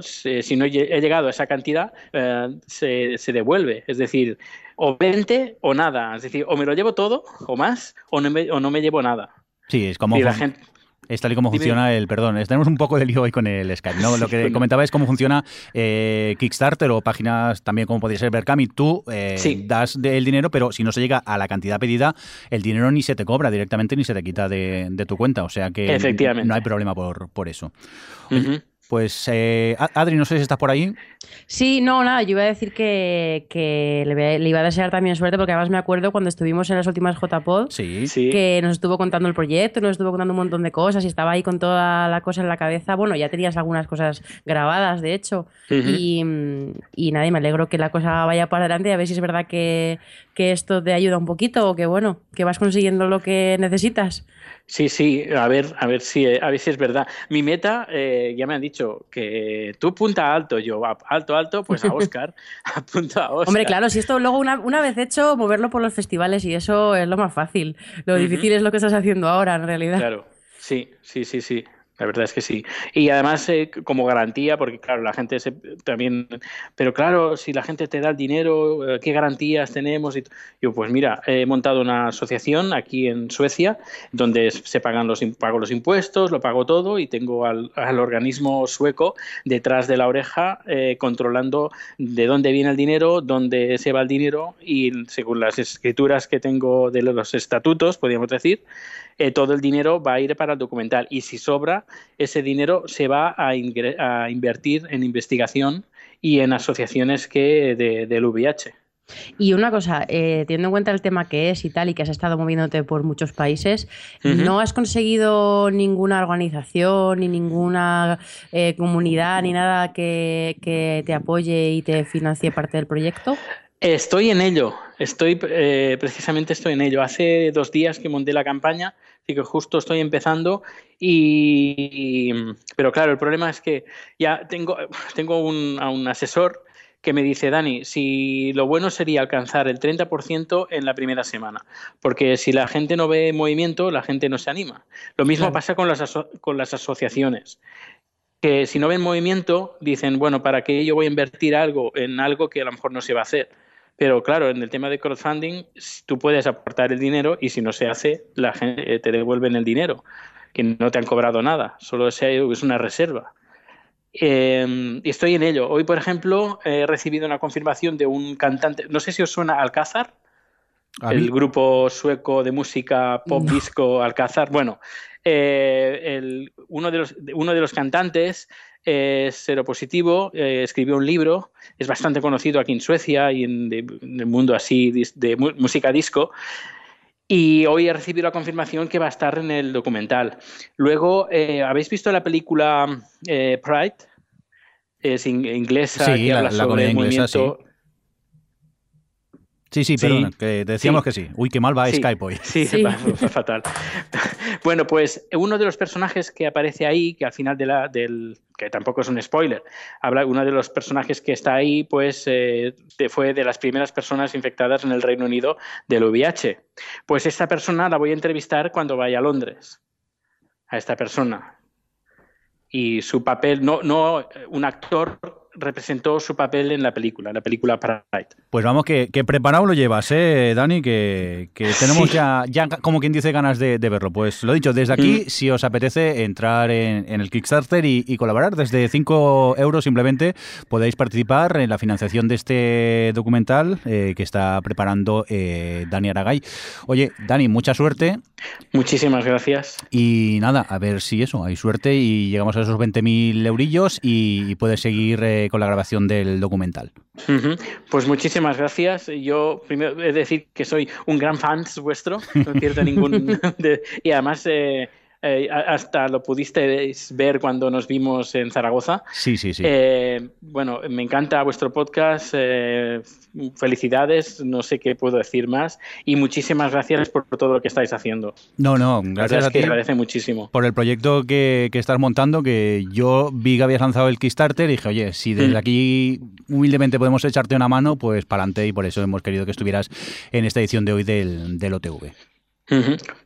S6: si no he llegado a esa cantidad, eh, se, se, devuelve. Es decir, o 20 o nada. Es decir, o me lo llevo todo o más, o no me, o no me llevo nada.
S1: Sí, es como... gente, es tal y como funciona el, perdón, tenemos un poco de lío hoy con el Skype, ¿no? Lo que comentaba es cómo funciona eh, Kickstarter o páginas también como podría ser Berkami. Tú eh, das el dinero, pero si no se llega a la cantidad pedida, el dinero ni se te cobra directamente ni se te quita de, tu cuenta. O sea que no hay problema por, por eso. Pues, eh, Adri, no sé si estás por ahí.
S2: Sí, no, nada, yo iba a decir que, le, iba a desear también suerte, porque además me acuerdo cuando estuvimos en las últimas JPod,
S1: sí.
S2: que nos estuvo contando el proyecto, nos estuvo contando un montón de cosas y estaba ahí con toda la cosa en la cabeza. Bueno, ya tenías algunas cosas grabadas, de hecho, y, y nada, me alegro que la cosa vaya para adelante y a ver si es verdad que, que esto te ayuda un poquito o que, bueno, que vas consiguiendo lo que necesitas.
S6: Sí, sí, a ver, a ver si, a ver si es verdad. Mi meta, eh, ya me han dicho que tú punta alto, yo alto, alto, pues a Oscar, [LAUGHS] apunta a Oscar.
S2: Hombre, claro, si esto luego una, una, vez hecho, moverlo por los festivales y eso es lo más fácil. Lo difícil es lo que estás haciendo ahora, en realidad.
S6: Claro, sí, sí, sí, sí. La verdad es que sí. Y además, eh, como garantía, porque claro, la gente se, también. Pero claro, si la gente te da el dinero, eh, ¿qué garantías tenemos? Y yo, pues mira, he montado una asociación aquí en Suecia, donde se pagan los, pago los impuestos, lo pago todo y tengo al, organismo sueco detrás de la oreja eh, controlando de dónde viene el dinero, dónde se va el dinero y según las escrituras que tengo de los estatutos, podríamos decir, eh, todo el dinero va a ir para el documental y si sobra, ese dinero se va a, invertir en investigación y en asociaciones que del VIH.
S2: Y una cosa, eh, teniendo en cuenta el tema que es y tal, y que has estado moviéndote por muchos países, ¿no has conseguido ninguna organización, ni ninguna eh, comunidad, ni nada que, que, te apoye y te financie parte del proyecto?
S6: Estoy en ello, estoy eh, precisamente estoy en ello. Hace dos días que monté la campaña, así que justo estoy empezando y, pero claro, el problema es que ya tengo, tengo un, a un asesor que me dice, Dani, si lo bueno sería alcanzar el 30% en la primera semana, porque si la gente no ve movimiento, la gente no se anima. Lo mismo pasa con las, con las asociaciones que si no ven movimiento, dicen, bueno, ¿para qué yo voy a invertir algo en algo que a lo mejor no se va a hacer? Pero claro, en el tema de crowdfunding, tú puedes aportar el dinero y si no se hace, la gente eh, te devuelven el dinero, que no te han cobrado nada, solo es una reserva. Y estoy en ello. Hoy, por ejemplo, he recibido una confirmación de un cantante, no sé si os suena Alcázar, el grupo sueco de música pop disco Alcázar. Bueno, eh, uno, de los, uno de los cantantes es seropositivo, eh, escribió un libro, es bastante conocido aquí en Suecia y en, el mundo así de, música disco. Y hoy he recibido la confirmación que va a estar en el documental. Luego, eh, ¿habéis visto la película Pride? Es inglesa,
S1: que habla sobre el movimiento. Sí, sí, perdón, que decíamos que sí. Uy, qué mal va Skype hoy. [LAUGHS]
S6: Sí, Va, fatal. [LAUGHS] bueno, pues uno de los personajes que aparece ahí, que al final de la, del, que tampoco es un spoiler, habla, uno de los personajes que está ahí, pues eh, fue de las primeras personas infectadas en el Reino Unido del VIH. Pues esta persona la voy a entrevistar cuando vaya a Londres. A esta persona. Y su papel, no, no un actor representó su papel en la película, la película Pride.
S1: Pues vamos, que, preparado lo llevas, ¿eh, Dani? Que, tenemos ya, ya, como quien dice, ganas de, verlo. Pues lo dicho, desde aquí, mm. si os apetece entrar en, el Kickstarter y, colaborar, desde 5 euros simplemente podéis participar en la financiación de este documental eh, que está preparando eh, Dani Aragay. Oye, Dani, mucha suerte.
S6: Muchísimas gracias.
S1: Y nada, a ver si eso, hay suerte y llegamos a esos 20.000 eurillos y, y puedes seguir de, con la grabación del documental.
S6: Pues muchísimas gracias. Yo primero he de decir que soy un gran fan vuestro, no pierdo ningún... [LAUGHS] y además... Eh, eh, hasta lo pudiste ver cuando nos vimos en Zaragoza.
S1: Sí, sí, sí.
S6: Eh, bueno, me encanta vuestro podcast. Eh, felicidades, no sé qué puedo decir más. Y muchísimas gracias por todo lo que estáis haciendo.
S1: No, no, gracias a ti.
S6: agradece muchísimo.
S1: Por el proyecto que, que, estás montando, que yo vi que habías lanzado el Kickstarter y dije, oye, si desde mm. aquí humildemente podemos echarte una mano, pues para adelante y por eso hemos querido que estuvieras en esta edición de hoy del, del OTV.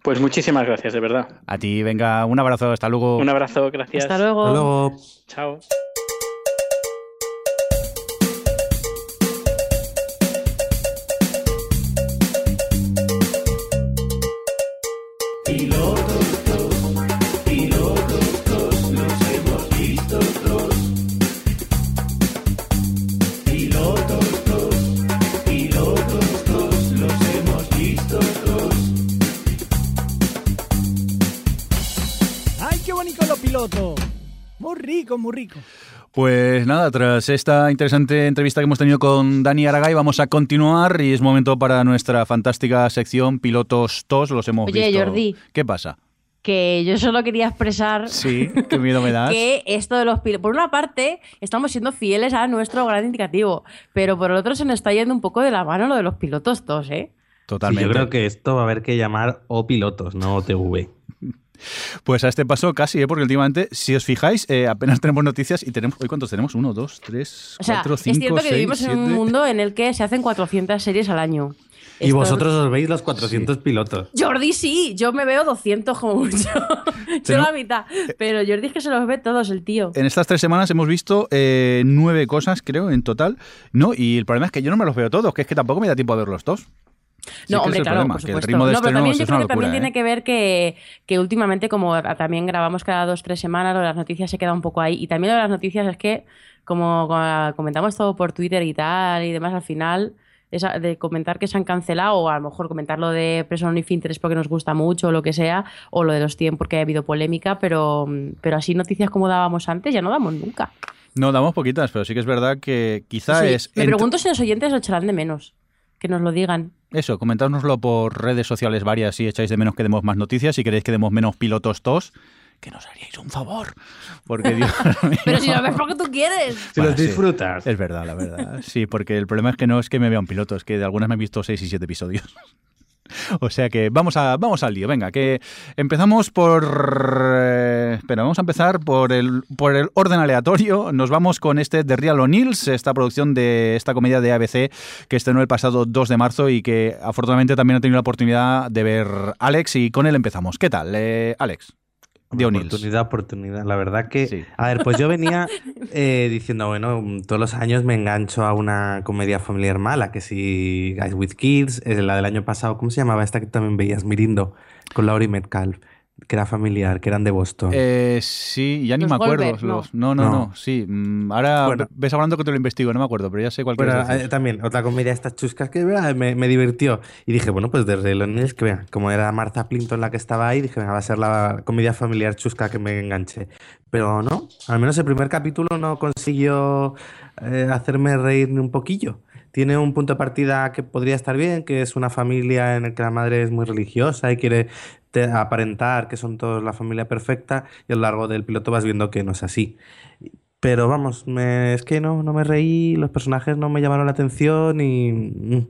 S6: Pues muchísimas gracias, de verdad.
S1: A ti, venga, un abrazo, hasta luego.
S6: Un abrazo, gracias.
S2: Hasta luego.
S3: Hasta luego.
S6: Chao.
S4: Rico, muy rico.
S1: Pues nada, tras esta interesante entrevista que hemos tenido con Dani Aragay, vamos a continuar y es momento para nuestra fantástica sección Pilotos TOS. Los hemos
S2: Oye,
S1: visto.
S2: Jordi.
S1: ¿Qué pasa?
S2: que yo solo quería expresar
S1: sí, qué miedo me das. [LAUGHS]
S2: que esto de los pilotos, por una parte estamos siendo fieles a nuestro gran indicativo, pero por el otro se nos está yendo un poco de la mano lo de los pilotos TOS, ¿eh?
S1: Totalmente.
S3: yo creo que esto va a haber que llamar O pilotos, no OTV.
S1: Pues a este paso casi, ¿eh? porque últimamente, si os fijáis, eh, apenas tenemos noticias y tenemos. ¿Hoy cuántos tenemos? Uno, dos, tres, cuatro, cinco,
S2: Es cierto que
S1: seis,
S2: vivimos en un mundo en el que se hacen 400 series al año.
S3: Y
S2: Esto-
S3: vosotros os veis los 400 pilotos.
S2: Jordi sí, yo me veo 200 como mucho. [LAUGHS] yo la mitad. Pero Jordi es que se los ve todos, el tío.
S1: En estas tres semanas hemos visto eh, nueve cosas, creo, en total. No, y el problema es que yo no me los veo todos, que es que tampoco me da tiempo a verlos todos. Sí
S2: No, hombre, claro, por
S1: que el
S2: supuesto.
S1: ritmo de
S2: no, pero también yo creo que también tiene
S1: ¿eh?
S2: que ver que, que últimamente, como también grabamos cada dos, tres semanas, lo de las noticias se queda un poco ahí. Y también lo de las noticias es que, como, comentamos todo por Twitter y tal, y demás, al final, de comentar que se han cancelado, o a lo mejor comentar lo de Person If Interest porque nos gusta mucho, o lo que sea, o lo de los tiempos porque ha habido polémica, pero, pero así noticias como dábamos antes ya no damos nunca.
S1: No, damos poquitas, pero sí que es verdad que quizá
S2: Sí,
S1: es.
S2: me pregunto si los oyentes lo echarán de menos. Que nos lo digan.
S1: Eso, comentárnoslo por redes sociales varias si echáis de menos que demos más noticias, si queréis que demos menos pilotos tos, que nos haríais un favor. Porque, Dios [LAUGHS] mío.
S2: Pero si lo ves porque tú quieres.
S3: Si
S1: Bueno,
S3: los
S1: sí.
S3: disfrutas.
S1: Es verdad, la verdad. Sí, porque el problema es que no es que me vean pilotos, es que de algunas me he visto seis y siete episodios. [LAUGHS] O sea que vamos a vamos al lío, venga, que empezamos por eh, espera, vamos a empezar por el por el orden aleatorio. Nos vamos con este de Real O'Neills, esta producción de esta comedia de ABC que estrenó el pasado 2 de marzo y que afortunadamente también ha tenido la oportunidad de ver Alex y con él empezamos. ¿Qué tal, eh, Alex? De.
S3: Oportunidad, oportunidad. La verdad que,
S1: Sí.
S3: a ver, pues yo venía [LAUGHS] eh, diciendo, bueno, todos los años me engancho a una comedia familiar mala, que si Guys with Kids, eh, la del año pasado, ¿cómo se llamaba esta que también veías? Mirindo, con Laurie Metcalf, que era familiar, que eran de Boston.
S1: Eh, sí, ya ni
S2: Los
S1: me acuerdo. Los- no, no, no,
S3: No.
S1: sí. mm, Ahora
S3: Bueno.
S1: ves hablando que te lo investigo, no me acuerdo, pero ya sé cuál
S3: Bueno, eh, también, otra comedia de estas chuscas que me, me divirtió. Y dije, bueno, pues de Relones, que vea, como era Martha Plimpton la que estaba ahí, dije, venga, va a ser la comedia familiar chusca que me enganche. Pero no, al menos el primer capítulo no consiguió eh, hacerme reír ni un poquillo. Tiene un punto de partida que podría estar bien, que es una familia en la que la madre es muy religiosa y quiere aparentar que son todos la familia perfecta, y a lo largo del piloto vas viendo que no es así. Pero vamos, me- es que no, no me reí, los personajes no me llamaron la atención y mm,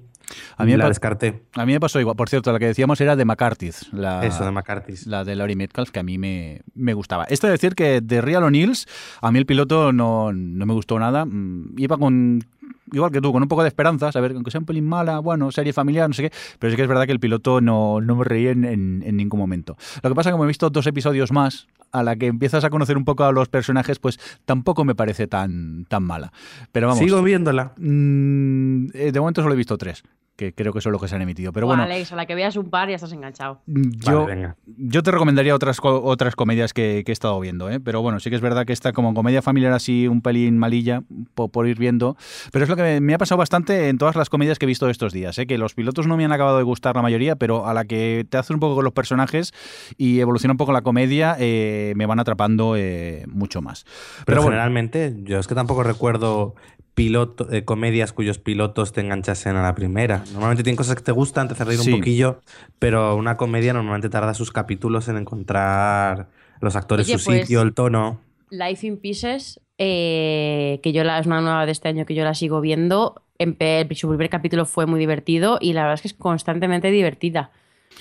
S1: A mí me
S3: la descarté.
S1: A mí me pasó igual. Por cierto, la que decíamos era de McCarthy's. La,
S3: Eso, de McCarthy.
S1: La de Laurie Metcalf, que a mí me, me gustaba. Esto de decir que de Real O'Neills, a mí el piloto no, no me gustó nada. Mm, Iba con, igual que tú, con un poco de esperanza, saber que aunque sea un pelín mala, bueno, serie familiar, no sé qué, pero sí que es verdad que el piloto no, no me reí en, en- en ningún momento. Lo que pasa es que como he visto dos episodios más, a la que empiezas a conocer un poco a los personajes, pues tampoco me parece tan, tan mala. Pero vamos.
S3: Sigo viéndola.
S1: Mm, eh, de momento solo he visto tres que creo que son los que se han emitido. Pero bueno,
S2: Alex, a la que veas un par ya estás enganchado.
S1: yo,
S3: Vale,
S1: yo te recomendaría otras, otras comedias que, que he estado viendo, ¿eh? pero bueno, sí que es verdad que esta como comedia familiar así un pelín malilla po- por, ir viendo, pero es lo que me, me ha pasado bastante en todas las comedias que he visto estos días, ¿eh? que los pilotos no me han acabado de gustar la mayoría, pero a la que te haces un poco con los personajes y evoluciona un poco la comedia, eh, me van atrapando eh, mucho más.
S3: Pero,
S1: Pero bueno,
S3: generalmente, yo es que tampoco recuerdo piloto, eh, comedias cuyos pilotos te enganchasen a la primera. Normalmente tienen cosas que te gustan, te hacen reír
S1: Sí.
S3: un poquillo, pero una comedia normalmente tarda sus capítulos en encontrar los actores
S2: Oye,
S3: su
S2: pues-
S3: sitio, el tono.
S2: Life in Pieces, eh, que yo la, es una nueva de este año que yo la sigo viendo. Empe- su primer capítulo fue muy divertido y la verdad es que es constantemente divertida.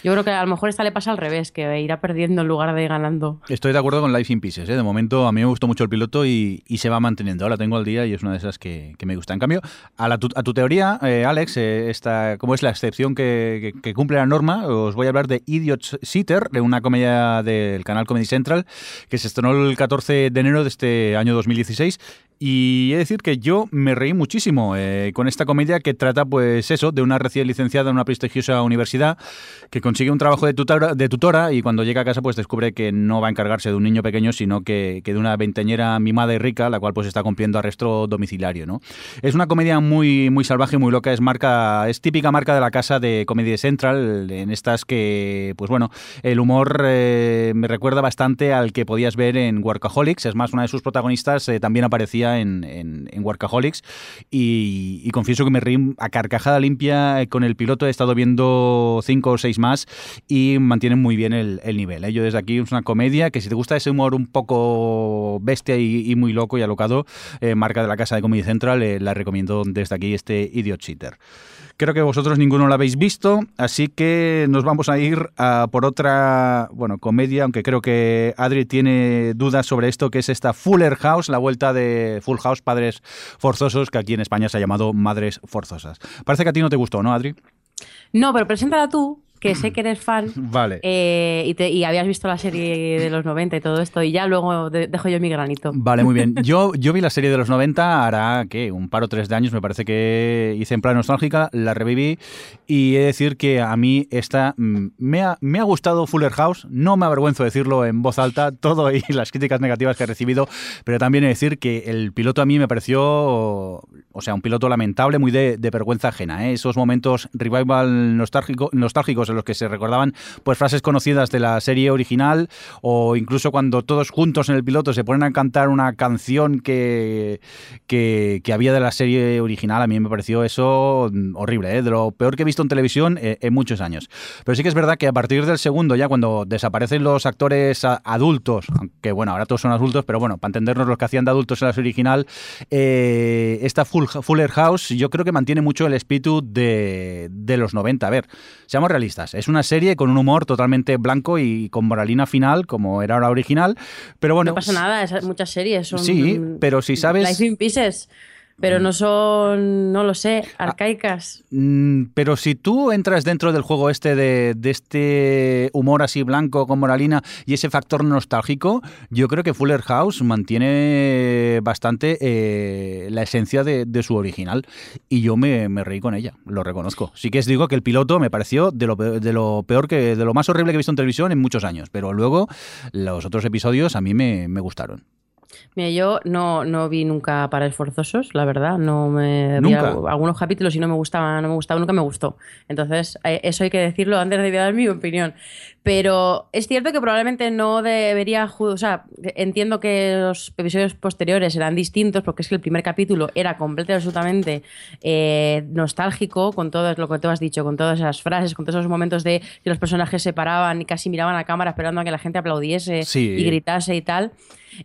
S2: Yo creo que a lo mejor esta le pasa al revés, que irá perdiendo en lugar de ganando.
S1: Estoy de acuerdo con Life in Pieces. ¿eh? De momento a mí me gustó mucho el piloto y, se va manteniendo. Ahora tengo al día y es una de esas que, me gusta. En cambio, a, tu, teoría, eh, Alex, eh, esta, como es la excepción que, que- que cumple la norma, os voy a hablar de Idiot Sitter, de una comedia del canal Comedy Central que se estrenó el 14 de enero de este año 2016. Y he de decir que yo me reí muchísimo eh, con esta comedia que trata, pues eso, de una recién licenciada en una prestigiosa universidad que consigue un trabajo de tutora, de tutora y cuando llega a casa pues descubre que no va a encargarse de un niño pequeño, sino que, de una veinteñera mimada y rica, la cual pues está cumpliendo arresto domiciliario, ¿no? Es una comedia muy, muy salvaje, muy loca, es marca, es típica marca de la casa de Comedy Central, en estas que, pues bueno, el humor eh, me recuerda bastante al que podías ver en Workaholics, es más, una de sus protagonistas eh, también aparecía en, en, en Workaholics y, y confieso que me reí a carcajada limpia con el piloto, he estado viendo cinco o seis más y mantienen muy bien el, el nivel. ¿eh? Yo desde aquí es una comedia que si te gusta ese humor un poco bestia y, y muy loco y alocado, eh, marca de la casa de Comedy Central, eh, la recomiendo desde aquí este Idiot Cheater. Creo que vosotros ninguno lo habéis visto, así que nos vamos a ir a por otra, bueno, comedia, aunque creo que Adri tiene dudas sobre esto, que es esta Fuller House, la vuelta de Full House, Padres Forzosos, que aquí en España se ha llamado Madres Forzosas. Parece que a ti no te gustó, ¿no, Adri?
S2: No, pero preséntala tú, que sé que eres fan. [LAUGHS]
S1: Vale.
S2: eh, y, te- y habías visto la serie de los 90 y todo esto, y ya luego de- dejo yo mi granito.
S1: Vale, muy bien. [LAUGHS] Yo, yo vi la serie de los 90, hará, ¿qué? Un par o tres de años, me parece que hice en plan nostálgica, la reviví y he de decir que a mí esta mm, me ha, me ha gustado Fuller House, no me avergüenzo decirlo en voz alta, [LAUGHS] todo y las críticas negativas que he recibido, pero también he de decir que el piloto a mí me pareció, o sea, un piloto lamentable, muy de, de vergüenza ajena, ¿eh? Esos momentos revival nostálgico, nostálgicos en los que se recordaban pues frases conocidas de la serie original o incluso cuando todos juntos en el piloto se ponen a cantar una canción que, que, había de la serie original, a mí me pareció eso horrible, ¿eh? de lo peor que he visto en televisión eh, en muchos años. Pero sí que es verdad que a partir del segundo, ya cuando desaparecen los actores adultos, aunque bueno, ahora todos son adultos, pero bueno, para entendernos los que hacían de adultos en la serie original, eh, esta Full, Fuller House yo creo que mantiene mucho el espíritu de, de los 90. A ver, seamos realistas, es una serie con un humor totalmente blanco y con moralina final, como era la original, pero bueno...
S2: no pasa nada, muchas series son.
S1: Sí, pero si sabes-
S2: Life in Pieces. Pero no son, no lo sé,
S1: Ah.
S2: arcaicas.
S1: Mm, Pero si tú entras dentro del juego este de, de este humor así blanco con moralina y ese factor nostálgico, yo creo que Fuller House mantiene bastante eh, la esencia de, de su original. Y yo me, me reí con ella, lo reconozco. Sí que os digo que el piloto me pareció de lo, pe- de lo peor que, de lo más horrible que he visto en televisión en muchos años. Pero luego los otros episodios a mí me, me gustaron.
S2: Mira, yo no, no vi nunca para esforzosos, la verdad. No me vi
S1: ¿Nunca?
S2: algu- algunos capítulos y no me gustaba, no me gustaba, nunca me gustó. Entonces, eh, eso hay que decirlo antes de dar mi opinión. Pero es cierto que probablemente no debería. O sea, entiendo que los episodios posteriores eran distintos, porque es que el primer capítulo era completamente absolutamente eh, nostálgico, con todo lo que tú has dicho, con todas esas frases, con todos esos momentos de que los personajes se paraban y casi miraban a cámara esperando a que la gente aplaudiese
S1: Sí.
S2: y gritase y tal.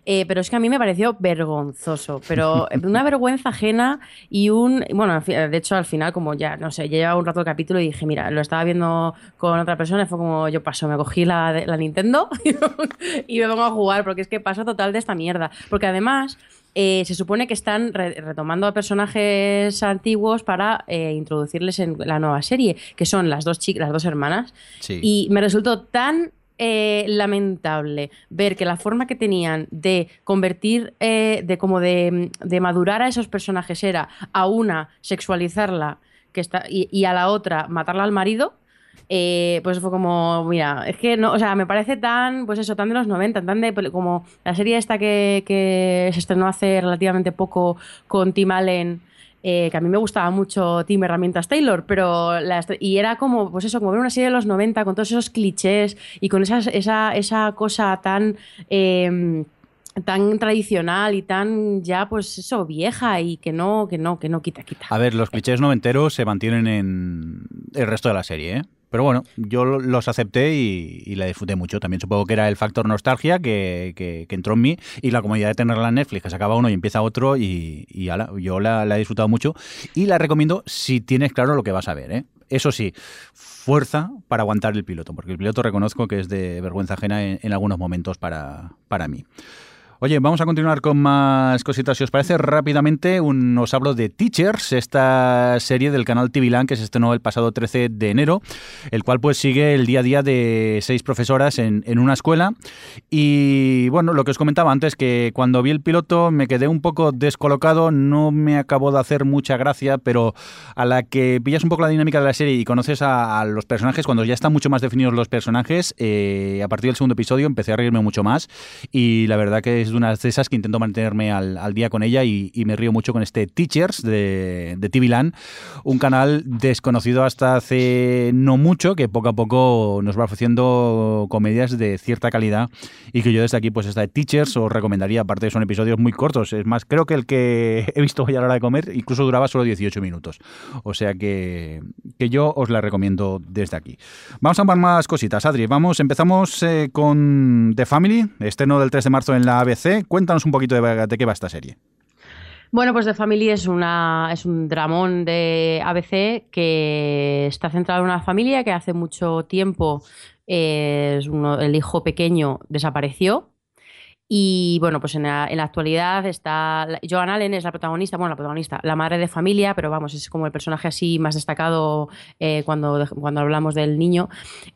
S2: Eh, pero es que a mí me pareció vergonzoso, pero una vergüenza ajena y un... Bueno, de hecho al final como ya, no sé, ya llevaba un rato el capítulo y dije, mira, lo estaba viendo con otra persona y fue como yo paso, me cogí la, la Nintendo [LAUGHS] y me pongo a jugar porque es que paso total de esta mierda. Porque además... eh, se supone que están re- retomando a personajes antiguos para eh, introducirles en la nueva serie, que son las dos las dos hermanas,
S1: Sí.
S2: y me resultó tan eh, lamentable ver que la forma que tenían de convertir, eh, de como de, de madurar a esos personajes era a una sexualizarla y, a la otra matarla al marido, eh, pues fue como, mira, es que no, o sea, me parece tan, pues eso, tan de los 90, tan de como la serie esta que se estrenó hace relativamente poco con Tim Allen. Eh, que a mí me gustaba mucho Team Herramientas Taylor, pero la y era como, pues eso, como ver una serie de los 90 con todos esos clichés y con esas, esa, esa cosa tan eh, tan tradicional y tan ya pues eso vieja y que no que no que no quita quita
S1: A ver, los clichés noventeros se mantienen en el resto de la serie, ¿eh? Pero bueno, yo lo- los acepté y, la disfruté mucho. También supongo que era el factor nostalgia que, que- entró en mí y la comodidad de tenerla en Netflix, que se acaba uno y empieza otro y, ala, yo la, la he disfrutado mucho y la recomiendo si tienes claro lo que vas a ver, ¿eh? Eso sí, fuerza para aguantar el piloto, porque el piloto reconozco que es de vergüenza ajena en, en algunos momentos para, para mí. Oye, vamos a continuar con más cositas. Si os parece, rápidamente un- os hablo de Teachers, esta serie del canal TV que se estrenó el pasado 13 de enero, el cual pues sigue el día a día de seis profesoras en, una escuela. Y bueno, lo que os comentaba antes, que cuando vi el piloto me quedé un poco descolocado, no me acabó de hacer mucha gracia, pero a la que pillas un poco la dinámica de la serie y conoces a, a los personajes, cuando ya están mucho más definidos los personajes, eh, a partir del segundo episodio empecé a reírme mucho más y la verdad que es de unas de esas que intento mantenerme al, al día con ella y, y me río mucho con este Teachers de, de TV Land, un canal desconocido hasta hace no mucho, que poco a poco nos va ofreciendo comedias de cierta calidad y que yo desde aquí, pues esta de Teachers, os recomendaría, aparte son episodios muy cortos, es más, creo que el que [LAUGHS] he visto hoy a la hora de comer incluso duraba solo 18 minutos, o sea que, que yo os la recomiendo desde aquí. Vamos a ver más cositas, Adri, vamos, empezamos eh, con The Family, estreno del 3 de marzo en la ABC, cuéntanos un poquito de, qué va esta serie.
S2: Bueno, pues The Family es, una, es un dramón de ABC que está centrado en una familia que hace mucho tiempo eh, el hijo pequeño desapareció. Y bueno, pues en la, en la actualidad está. Joan Allen es la protagonista, bueno, la protagonista, la madre de familia, pero vamos, es como el personaje así más destacado eh, cuando, cuando hablamos del niño.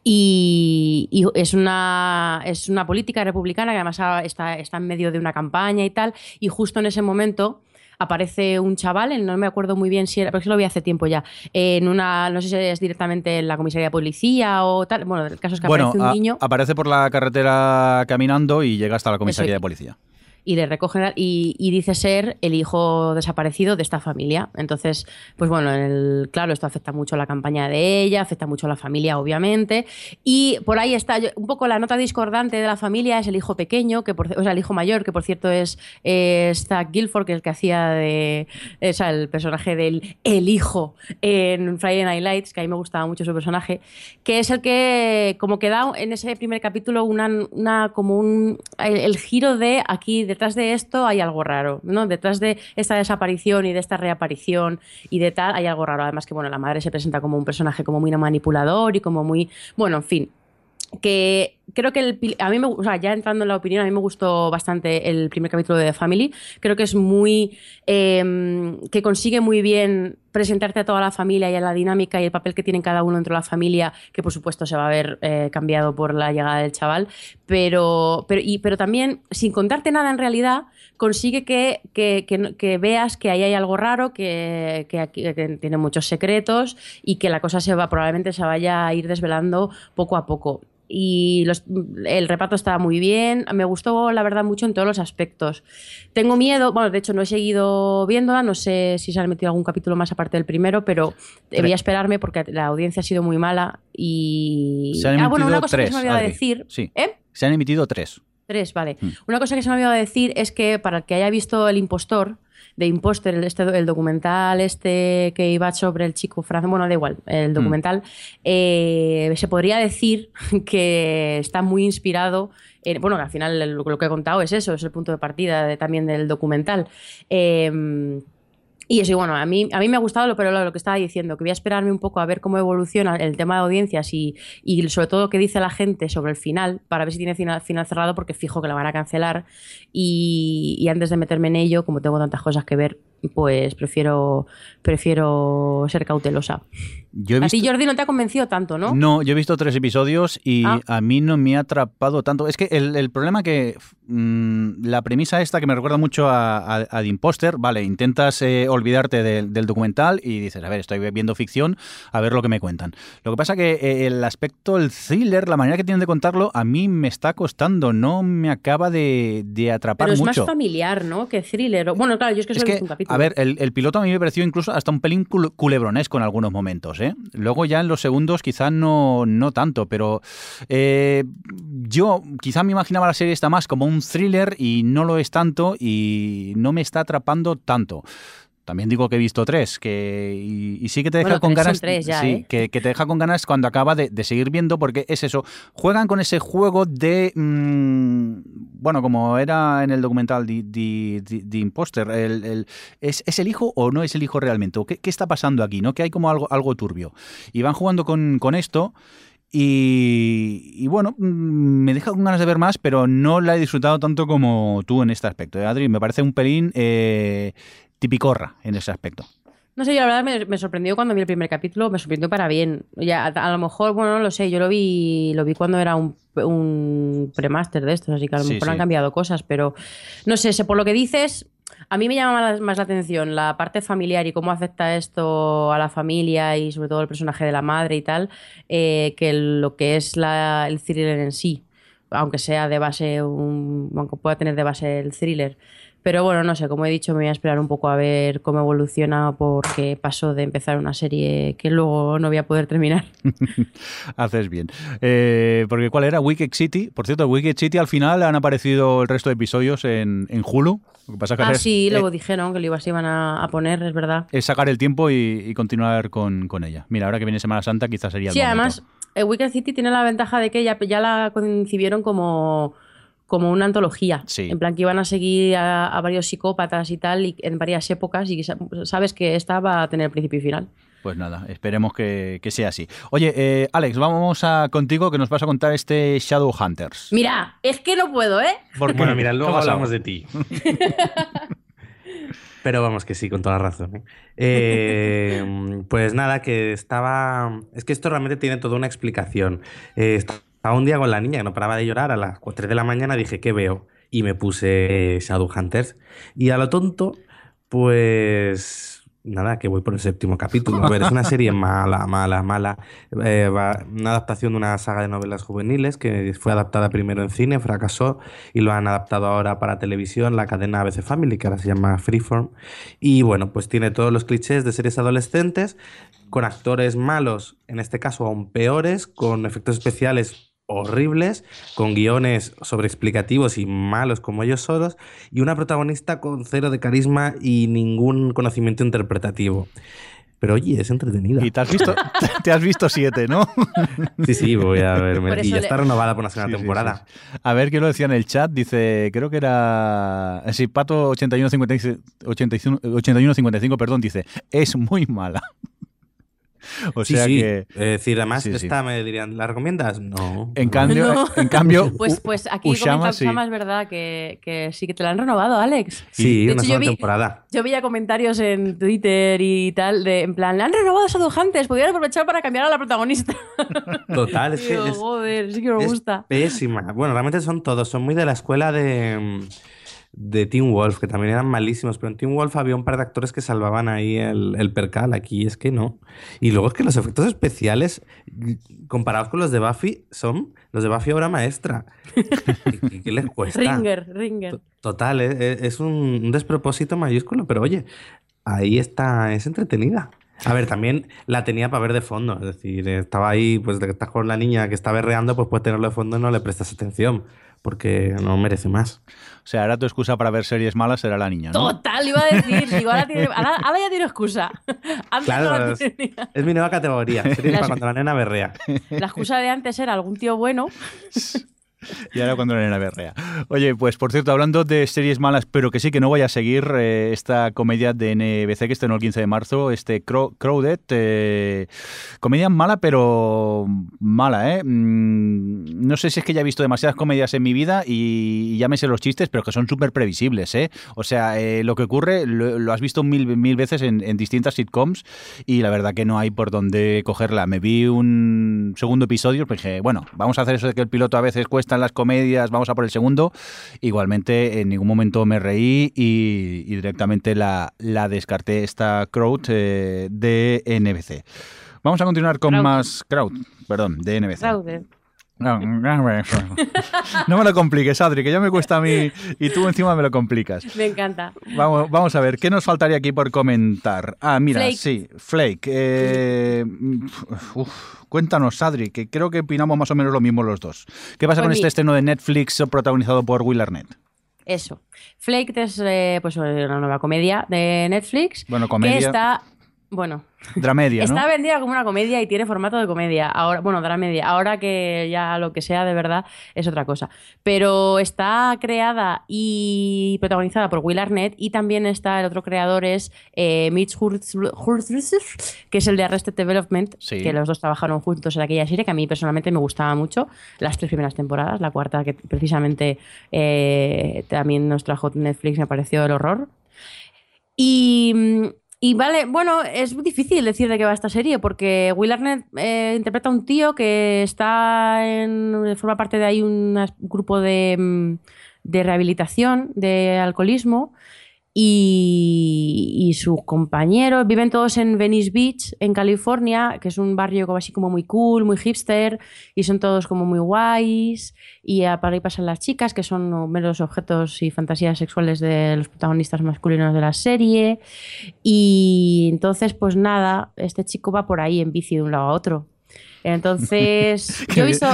S2: Y, y es, una, es una política republicana que además está, está en medio de una campaña y tal. Y justo en ese momento aparece un chaval, no me acuerdo muy bien si era, porque lo vi hace tiempo ya, en una, no sé si es directamente en la comisaría de policía o tal. Bueno, el caso es que
S1: Bueno,
S2: aparece un
S1: a-
S2: niño.
S1: aparece por la carretera caminando y llega hasta la comisaría
S2: Eso.
S1: de policía.
S2: Y le recogen y, dice ser el hijo desaparecido de esta familia. Entonces, pues bueno, el- claro, esto afecta mucho a la campaña de ella, afecta mucho a la familia, obviamente. Y por ahí está un poco la nota discordante de la familia, es el hijo pequeño, que por, o sea, el hijo mayor, que por cierto es, es Zach Guilford, que es el que hacía de, o sea, el personaje del el hijo en Friday Night Lights, que a mí me gustaba mucho su personaje, que es el que como que da en ese primer capítulo una, una como un el, el giro de aquí detrás de esto hay algo raro, ¿no? Detrás de esta desaparición y de esta reaparición y de tal hay algo raro. Además que bueno, la madre se presenta como un personaje como muy manipulador y como muy, bueno, en fin, que creo que el, a mí me, o sea, ya entrando en la opinión, a mí me gustó bastante el primer capítulo de The Family. Creo que es muy, eh, que consigue muy bien presentarte a toda la familia y a la dinámica y el papel que tiene cada uno dentro de la familia, que por supuesto se va a ver eh, cambiado por la llegada del chaval, pero, pero, y, pero también, sin contarte nada en realidad, consigue que, que, que que veas que ahí hay algo raro, que, que tiene muchos secretos y que la cosa se va, probablemente se vaya a ir desvelando poco a poco y los- el reparto estaba muy bien. Me gustó, la verdad, mucho en todos los aspectos. Tengo miedo, bueno, de hecho no he seguido viéndola, no sé si se han metido algún capítulo más aparte del primero, pero debería esperarme porque la audiencia ha sido muy mala y...
S1: Se han
S2: ah, bueno, una
S1: emitido
S2: cosa que
S1: tres,
S2: se me
S1: Adri.
S2: decir...
S1: Sí.
S2: ¿Eh?
S1: Se han emitido tres.
S2: Tres, vale.
S1: Mm.
S2: Una cosa que se me había decir es que para el que haya visto El Impostor, de Imposter, el, este, el documental este que iba sobre el chico francés, bueno, da igual, el documental, eh, se podría decir [LAUGHS] que está muy inspirado, en- bueno, al final lo, lo que he contado es eso, es el punto de partida de- también del documental. Eh, Y eso, y bueno, a mí, a mí me ha gustado, lo- pero lo, lo que estaba diciendo, que voy a esperarme un poco a ver cómo evoluciona el tema de audiencias y, y sobre todo qué dice la gente sobre el final, para ver si tiene final, final cerrado, porque fijo que la van a cancelar. Y, y antes de meterme en ello, como tengo tantas cosas que ver, pues prefiero, prefiero ser cautelosa.
S1: Yo he
S2: A ti,
S1: visto-
S2: Jordi, no te ha convencido tanto, ¿no?
S1: No, yo he visto tres episodios y
S2: Ah.
S1: a mí no me ha atrapado tanto. Es que el, el problema que mm, la premisa esta que me recuerda mucho a, a, a The Imposter, vale, intentas eh, olvidarte del, del documental y dices, a ver, estoy viendo ficción, a ver lo que me cuentan. Lo que pasa que eh, el aspecto, el thriller, la manera que tienen de contarlo, a mí me está costando, no me acaba de, de atrapar
S2: Pero es
S1: mucho.
S2: más familiar, ¿no? Que thriller. Bueno, claro, yo es que
S1: Es
S2: he
S1: que,
S2: un capítulo.
S1: a ver, el, el piloto a mí me pareció incluso hasta un pelín cul- culebronesco en algunos momentos, ¿eh? Luego ya en los segundos quizá no, no tanto, pero eh, yo quizá me imaginaba la serie esta más como un thriller y no lo es tanto y no me está atrapando tanto. También digo que he visto tres, que y, y sí que te deja
S2: Bueno,
S1: con ganas.
S2: tres ya,
S1: sí,
S2: ¿eh?
S1: que, que te deja con ganas cuando acaba de, de seguir viendo, porque es eso. Juegan con ese juego de. mm, bueno, como era en el documental de, Imposter, el- el- ¿es, ¿es el hijo o no es el hijo realmente? ¿O qué, qué está pasando aquí? ¿no? Que hay como algo, algo turbio. Y van jugando con, con esto. Y, y bueno, mm, me deja con ganas de ver más, pero no la he disfrutado tanto como tú en este aspecto. ¿eh, Adri, me parece un pelín eh, tipicorra en ese aspecto.
S2: No sé, yo la verdad me, me sorprendió cuando vi el primer capítulo, me sorprendió para bien. Ya, a, a lo mejor, bueno, no lo sé, yo lo vi, lo vi cuando era un, un premaster de estos, así que a lo
S1: Sí,
S2: mejor
S1: sí.
S2: han cambiado cosas, pero no sé, sé, por lo que dices, a mí me llama más, más la atención la parte familiar y cómo afecta esto a la familia y sobre todo el personaje de la madre y tal, eh, que lo que es la, el thriller en sí, aunque sea de base, un, aunque pueda tener de base el thriller. Pero bueno, no sé, como he dicho, me voy a esperar un poco a ver cómo evoluciona porque paso de empezar una serie que luego no voy a poder terminar. [LAUGHS]
S1: Haces bien. Eh, porque ¿cuál era? Wicked City. Por cierto, Wicked City al final han aparecido el resto de episodios en, en Hulu. Lo que pasa que
S2: Ah,
S1: es,
S2: sí,
S1: eh,
S2: luego dijeron que lo ibas- iban a, a poner, es verdad.
S1: es sacar el tiempo y, y continuar con, con ella. Mira, ahora que viene Semana Santa quizás sería el
S2: Sí,
S1: momento.
S2: además, eh, Wicked City tiene la ventaja de que ya, ya la concibieron como, como una antología.
S1: Sí.
S2: En plan que iban a seguir a, a varios psicópatas y tal, y en varias épocas, y sa- sabes que esta va a tener principio y final.
S1: Pues nada, esperemos que, que sea así. Oye, eh, Alex, vamos a contigo que nos vas a contar este Shadowhunters.
S2: Mira, es que no puedo, ¿eh?
S1: ¿Por qué?
S3: Bueno, mira,
S1: ¿Qué ha
S3: luego hablamos de ti. [LAUGHS] Pero vamos que sí, con toda la razón. ¿eh? Eh, pues nada, que estaba... Es que esto realmente tiene toda una explicación. Eh, estaba un día con la niña que no paraba de llorar a las 3 de la mañana, dije, ¿qué veo? Y me puse Shadowhunters. Y a lo tonto, pues... Nada, que voy por el séptimo capítulo. A ver, es una serie [LAUGHS] mala, mala, mala. Eh, va- una adaptación de una saga de novelas juveniles que fue adaptada primero en cine, fracasó y lo han adaptado ahora para televisión, la cadena ABC Family, que ahora se llama Freeform. Y bueno, pues tiene todos los clichés de series adolescentes, con actores malos, en este caso aún peores, con efectos especiales horribles, con guiones sobreexplicativos y malos como ellos solos, y una protagonista con cero de carisma y ningún conocimiento interpretativo. Pero oye, es entretenida.
S1: Y te has visto, [LAUGHS] [LAUGHS] te has visto siete, ¿no?
S3: Sí, sí, voy a verme. Y ya
S2: le-
S3: está renovada por una segunda
S1: Sí,
S3: temporada.
S1: sí, sí. A ver qué lo decía en el chat. Dice, creo que era. Sí, Pato 8155, 81, 8155, perdón, dice, es muy mala. [LAUGHS] O
S3: Sí,
S1: sea
S3: sí.
S1: que.
S3: Es decir, además,
S1: Sí, sí.
S3: esta me dirían, ¿la recomiendas? No.
S1: En cambio,
S2: No.
S1: en cambio [LAUGHS]
S2: Pues, pues aquí
S1: Ushama
S2: comenta
S1: sí.
S2: Usama, es verdad que, que sí que te la han renovado, Alex.
S3: Sí,
S2: De
S3: una
S2: hecho, yo
S3: segunda
S2: vi-
S3: temporada.
S2: Yo veía comentarios en Twitter y tal, de en plan, le han renovado a Shadowhunters, podrían aprovechar para cambiar a la protagonista. [LAUGHS]
S3: Total, es que
S2: Digo,
S3: es,
S2: joder, sí que me
S3: es
S2: gusta.
S3: pésima. Bueno, realmente son todos, son muy de la escuela de, de Teen Wolf, que también eran malísimos, pero en Teen Wolf había un par de actores que salvaban ahí el, el percal, aquí es que no. Y luego es que los efectos especiales, comparados con los de Buffy, son los de Buffy obra maestra. ¿Qué, qué- les cuesta?
S2: Ringer, Ringer.
S3: Total, es, es- es un, un despropósito mayúsculo, pero oye, ahí está, es entretenida. A ver, también la tenía para ver de fondo, es decir, estaba ahí, pues de que estás con la niña que está berreando, pues puedes tenerlo de fondo y no le prestas atención, porque no merece más.
S1: O sea, ahora tu excusa para ver series malas será la niña, ¿no?
S2: Total, iba a decir, digo, ahora, tiene- ahora- ahora ya tiene excusa. Antes no
S3: es mi nueva categoría, series para cuando la nena berrea.
S2: La excusa de antes era algún tío bueno. [LAUGHS] [LAUGHS]
S1: Y ahora cuando la nena berrea. Oye, pues por cierto, hablando de series malas, pero que sí que no voy a seguir eh, esta comedia de NBC que estrenó el 15 de marzo, este Crow, Crowded, eh, comedia mala, pero mala, ¿eh? Mm, no sé si es que ya he visto demasiadas comedias en mi vida y, y ya me sé los chistes, pero que son súper previsibles, ¿eh? O sea, eh, lo que ocurre lo, lo has visto mil, mil veces en, en distintas sitcoms y la verdad que no hay por dónde cogerla. Me vi un segundo episodio, pues dije, bueno, vamos a hacer eso de que el piloto a veces cuesta en las comedias, vamos a por el segundo. Igualmente, en ningún momento me reí y, y directamente la, la descarté esta crowd eh, de NBC. Vamos a continuar con
S2: Crowd.
S1: más crowd, perdón, de NBC. No, [LAUGHS] no me lo compliques, Adri, que ya me cuesta a mí y tú encima me lo complicas.
S2: Me encanta.
S1: Vamos, vamos a ver, ¿qué nos faltaría aquí por comentar? Ah, mira,
S2: Flake.
S1: sí, Flake. eh, uf, cuéntanos, Adri, que creo que opinamos más o menos lo mismo los dos. ¿Qué pasa con
S2: Pues
S1: este estreno de Netflix protagonizado por Will Arnett?
S2: Eso. Flake es eh, pues una nueva comedia de Netflix
S1: Bueno,
S2: que
S1: comedia,
S2: está bueno,
S1: dramedia, ¿no?
S2: está vendida como una comedia y tiene formato de comedia. Ahora, bueno, dramedia. Ahora que ya lo que sea de verdad es otra cosa. Pero está creada y protagonizada por Will Arnett y también está el otro creador es eh, Mitch Hurtzer, que es el de Arrested Development,
S1: Sí.
S2: que los dos trabajaron juntos en aquella serie que a mí personalmente me gustaba mucho. Las tres primeras temporadas, la cuarta que precisamente eh, también nos trajo Netflix me pareció el horror. Y, mm, y vale, bueno, es difícil decir de qué va esta serie, porque Will Arnett eh, interpreta a un tío que está en. forma parte de ahí un grupo de, mm, de rehabilitación de alcoholismo. Y, y sus compañeros viven todos en Venice Beach, en California, que es un barrio como así como muy cool, muy hipster, y son todos como muy guays. Y para ahí pasan las chicas, que son meros objetos y fantasías sexuales de los protagonistas masculinos de la serie. Y entonces, pues nada, este chico va por ahí en bici de un lado a otro. Entonces, [LAUGHS]
S1: Qué
S2: yo he visto.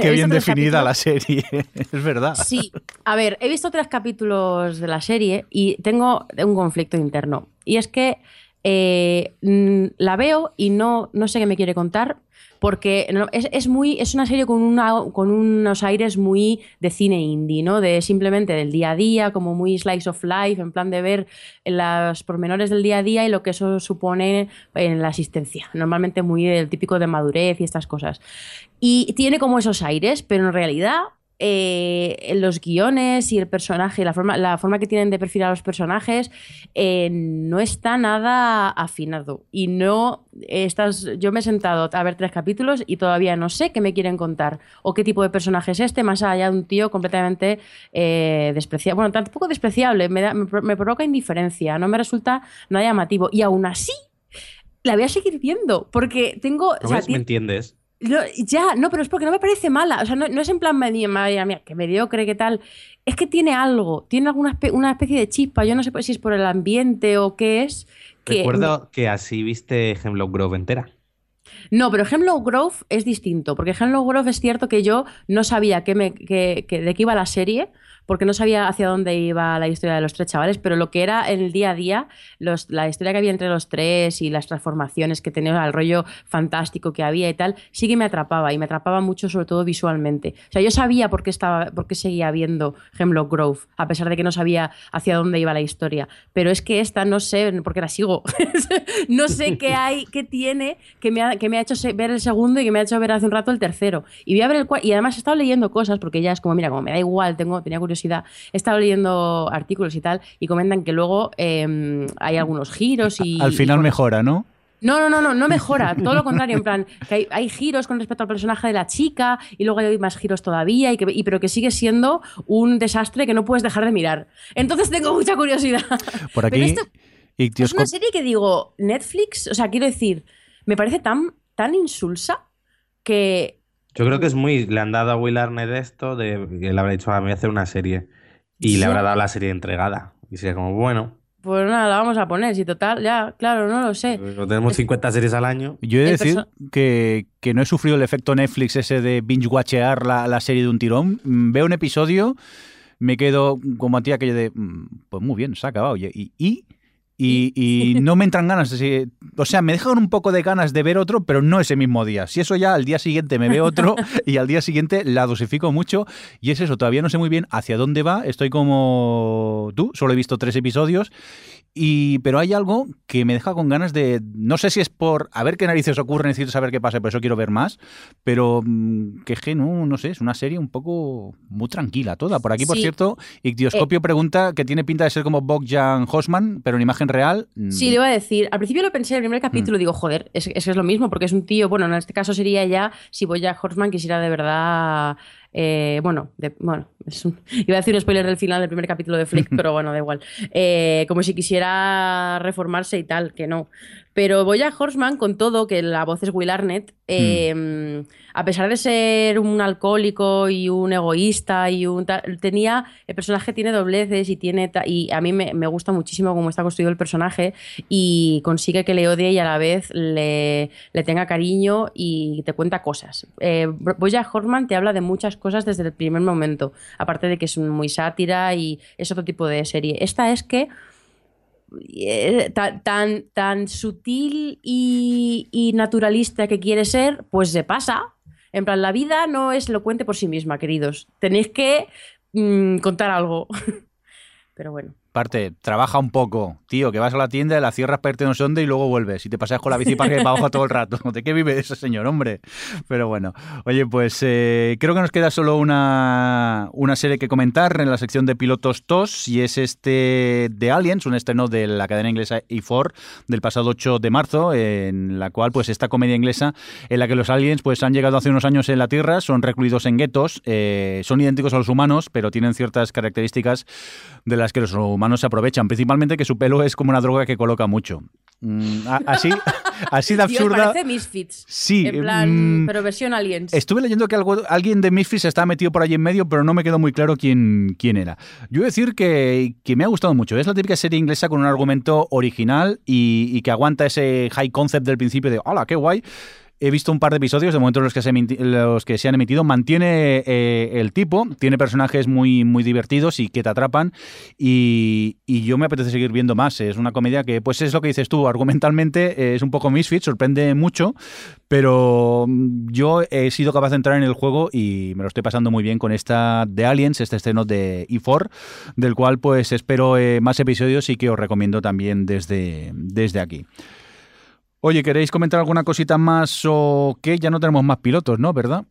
S1: Qué bien
S2: visto [LAUGHS]
S1: definida
S2: capítulos.
S1: la serie, [LAUGHS] es verdad.
S2: Sí, a ver, he visto tres capítulos de la serie y tengo un conflicto interno. Y es que eh, la veo y no, no sé qué me quiere contar. Porque es, es muy, es una serie con, una, con unos aires muy de cine indie, ¿no? De simplemente del día a día, como muy slice of life, en plan de ver los pormenores del día a día y lo que eso supone en la asistencia. Normalmente muy el típico de madurez y estas cosas. Y tiene como esos aires, pero en realidad eh, los guiones y el personaje, la forma, la forma que tienen de perfilar a los personajes, eh, no está nada afinado. Y no estás. Yo me he sentado a ver tres capítulos y todavía no sé qué me quieren contar o qué tipo de personaje es este, más allá de un tío completamente eh, despreciable. Bueno, tampoco despreciable, me, da- me pro- me provoca indiferencia, no me resulta nada llamativo. Y aún así. La voy a seguir viendo, porque tengo. o
S3: ¿No
S2: sea,
S3: ves?
S2: ti-
S3: ¿Me entiendes?
S2: No, ya, no, pero es porque no me parece mala. O sea, no, no es en plan, "Madi- madre mía, que mediocre, que tal. Es que tiene algo, tiene alguna una especie de chispa. Yo no sé si es por el ambiente o qué es. Que
S3: Recuerdo que así viste Hemlock Grove entera.
S2: No, pero Hemlock Grove es distinto, porque Hemlock Grove es cierto que yo no sabía qué me, qué- de qué iba la serie, porque no sabía hacia dónde iba la historia de los tres chavales, pero lo que era en el día a día, los- la historia que había entre los tres y las transformaciones que tenía, el rollo fantástico que había y tal, sí que me atrapaba y me atrapaba mucho, sobre todo visualmente. O sea, yo sabía por qué, estaba, por qué seguía viendo Hemlock Grove, a pesar de que no sabía hacia dónde iba la historia. Pero es que esta no sé, porque la sigo. [LAUGHS] no sé qué hay, qué tiene que me ha, que me ha hecho ver el segundo y que me ha hecho ver hace un rato el tercero. Y voy a ver el cuarto. Y además he estado leyendo cosas, porque ya es como, mira, como me da igual, tengo, tenía curiosidad. He estado leyendo artículos y tal, y comentan que luego eh, hay algunos giros y.
S1: Al final
S2: y
S1: mejora, ¿no?
S2: no, no, no, no, no mejora. Todo lo contrario, en plan, que hay, hay giros con respecto al personaje de la chica y luego hay más giros todavía, y que, y- pero que sigue siendo un desastre que no puedes dejar de mirar. Entonces tengo mucha curiosidad.
S1: Por aquí.
S2: Pero esto es una serie que digo, Netflix, o sea, quiero decir, me parece tan, tan insulsa que
S3: Yo creo que es muy. Le han dado a Will Arnett esto de que le habrá dicho a mí hacer una serie. Y le habrá dado la serie entregada. Y sería como, bueno,
S2: pues nada, la vamos a poner. Si total, ya, claro, no lo sé.
S3: pues tenemos 50 series al año.
S1: Yo he de decir que, que no he sufrido el efecto Netflix ese de binge-watchear la, la serie de un tirón. Mm, Veo un episodio, me quedo como a ti aquello de, mm, pues muy bien, se ha acabado. Y, y, y, [LAUGHS] no me entran ganas. de- O sea, me dejan un poco de ganas de ver otro, pero no ese mismo día. Si eso ya al día siguiente me veo otro [LAUGHS] y al día siguiente la dosifico mucho. Y es eso, todavía no sé muy bien hacia dónde va. Estoy como tú, solo he visto tres episodios. Y, pero hay algo que me deja con ganas de. No sé si es por a ver qué narices ocurre, necesito saber qué pasa, por eso quiero ver más. Pero mm, que que no, no sé, es una serie un poco muy tranquila toda. Por aquí, por
S2: Sí.
S1: cierto, Ictioscopio pregunta que tiene pinta de ser como Bogdan Hosman, pero en imagen real. mm,
S2: Sí, le iba a decir. Al principio lo pensé en el primer capítulo, digo, joder, es, es es lo mismo, porque es un tío, bueno, en este caso sería ya si Bojack Horseman quisiera de verdad. Eh, bueno, de- bueno es un- [LAUGHS] iba a decir un spoiler del final del primer capítulo de Flick, [LAUGHS] pero bueno, da igual. Eh, como si quisiera reformarse y tal, que no. Pero Bojack Horseman, con todo, que la voz es Will Arnett, eh, a pesar de ser un alcohólico y un egoísta y un tal, tenía, el personaje tiene dobleces y tiene y a mí me, me gusta muchísimo cómo está construido el personaje y consigue que le odie y a la vez le, le tenga cariño y te cuenta cosas. Eh, Bojack Horseman te habla de muchas cosas desde el primer momento, aparte de que es muy sátira y es otro tipo de serie. Esta es que tan, tan, tan sutil y, y naturalista que quiere ser, pues se pasa. En plan, la vida no es elocuente por sí misma, queridos. Tenéis que mm, contar algo. [LAUGHS] Pero bueno.
S1: Parte, trabaja un poco, tío, que vas a la tienda, la cierras para irte no sé dónde y luego vuelves y te pasas con la bici [LAUGHS] para abajo todo el rato. [LAUGHS] ¿De qué vive ese señor, hombre? Pero bueno, oye, pues eh, creo que nos queda solo una, una serie que comentar en la sección de pilotos TOS y es este de Aliens, un estreno de la cadena inglesa E4 del pasado 8 de marzo, en la cual pues esta comedia inglesa en la que los aliens pues han llegado hace unos años en la Tierra, son recluidos en guetos, eh, son idénticos a los humanos, pero tienen ciertas características de las que los humanos se aprovechan, principalmente que su pelo es como una droga que coloca mucho. Mm, a- así, [LAUGHS] así de absurda.
S2: parece Misfits.
S1: Sí,
S2: En plan,
S1: mm,
S2: pero versión Aliens.
S1: Estuve leyendo que algo- alguien de Misfits estaba metido por allí en medio, pero no me quedó muy claro quién, quién era. Yo decir que, que me ha gustado mucho. Es la típica serie inglesa con un argumento original y, y que aguanta ese high concept del principio de ¡Hola, qué guay! He visto un par de episodios, de momento los que se, los que se han emitido. Mantiene eh, el tipo, tiene personajes muy, muy divertidos y que te atrapan. Y, y yo me apetece seguir viendo más. Es una comedia que, pues es lo que dices tú, argumentalmente eh, es un poco misfit, sorprende mucho, pero mm, yo he sido capaz de entrar en el juego y me lo estoy pasando muy bien con esta de Aliens, este estreno de E4, del cual pues espero eh, más episodios y que os recomiendo también desde, desde aquí. Oye, ¿queréis comentar alguna cosita más o qué? Ya no tenemos más pilotos, ¿no? ¿Verdad?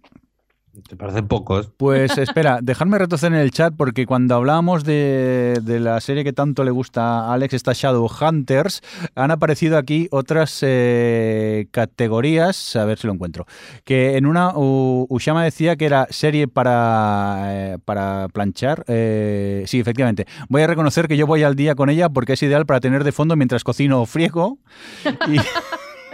S3: ¿Te parecen pocos?
S1: Pues [LAUGHS] espera, dejadme retroceder en el chat porque cuando hablábamos de, de la serie que tanto le gusta a Alex, esta Shadow Hunters, han aparecido aquí otras eh, categorías, a ver si lo encuentro, que en una U- Ushama decía que era serie para, eh, para planchar. eh, sí, efectivamente. Voy a reconocer que yo voy al día con ella porque es ideal para tener de fondo mientras cocino o friego. [LAUGHS] Y,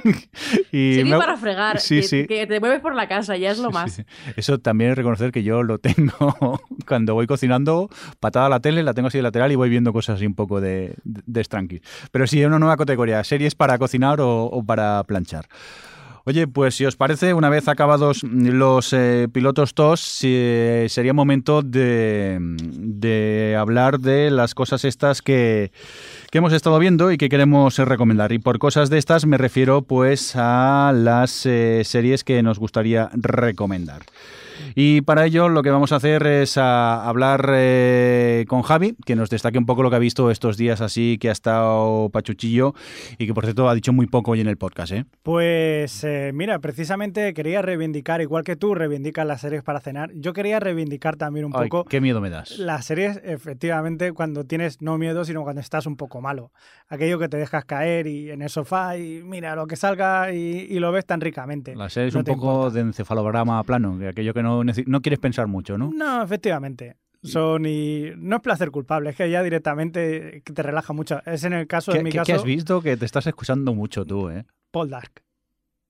S1: [LAUGHS] y
S2: Serie
S1: me-
S2: para fregar,
S1: Sí,
S2: que,
S1: sí.
S2: que te mueves por la casa, ya es lo
S1: Sí,
S2: más.
S1: sí, sí. Eso también es reconocer que yo lo tengo [LAUGHS] cuando voy cocinando, patada a la tele, la tengo así de lateral y voy viendo cosas así un poco de, de, de. Pero sí, una nueva categoría, series para cocinar o, o para planchar. Oye, pues si os parece, una vez acabados los eh, pilotos TOS, eh, sería momento de, de hablar de las cosas estas que, que hemos estado viendo y que queremos recomendar. Y por cosas de estas me refiero pues a las eh, series que nos gustaría recomendar. Y para ello lo que vamos a hacer es a hablar eh, con Javi, que nos destaque un poco lo que ha visto estos días así, que ha estado pachuchillo y que por cierto ha dicho muy poco hoy en el podcast. ¿eh?
S4: Pues eh, mira, precisamente quería reivindicar, igual que tú reivindicas las series para cenar, yo quería reivindicar también un
S1: Ay,
S4: poco
S1: qué miedo me das.
S4: las series, efectivamente, cuando tienes no miedo, sino cuando estás un poco malo. Aquello que te dejas caer y en el sofá y mira lo que salga y, y lo ves tan ricamente.
S1: La serie es
S4: No
S1: un poco
S4: importa.
S1: de encefalograma plano, que aquello que no, no quieres pensar mucho, ¿no?
S4: No, efectivamente. Son y no es placer culpable, es que ya directamente te relaja mucho. Es en el caso,
S1: ¿Qué,
S4: en mi
S1: qué-
S4: caso,
S1: qué has visto? Que te estás escuchando mucho tú, ¿eh?
S4: Paul Dark.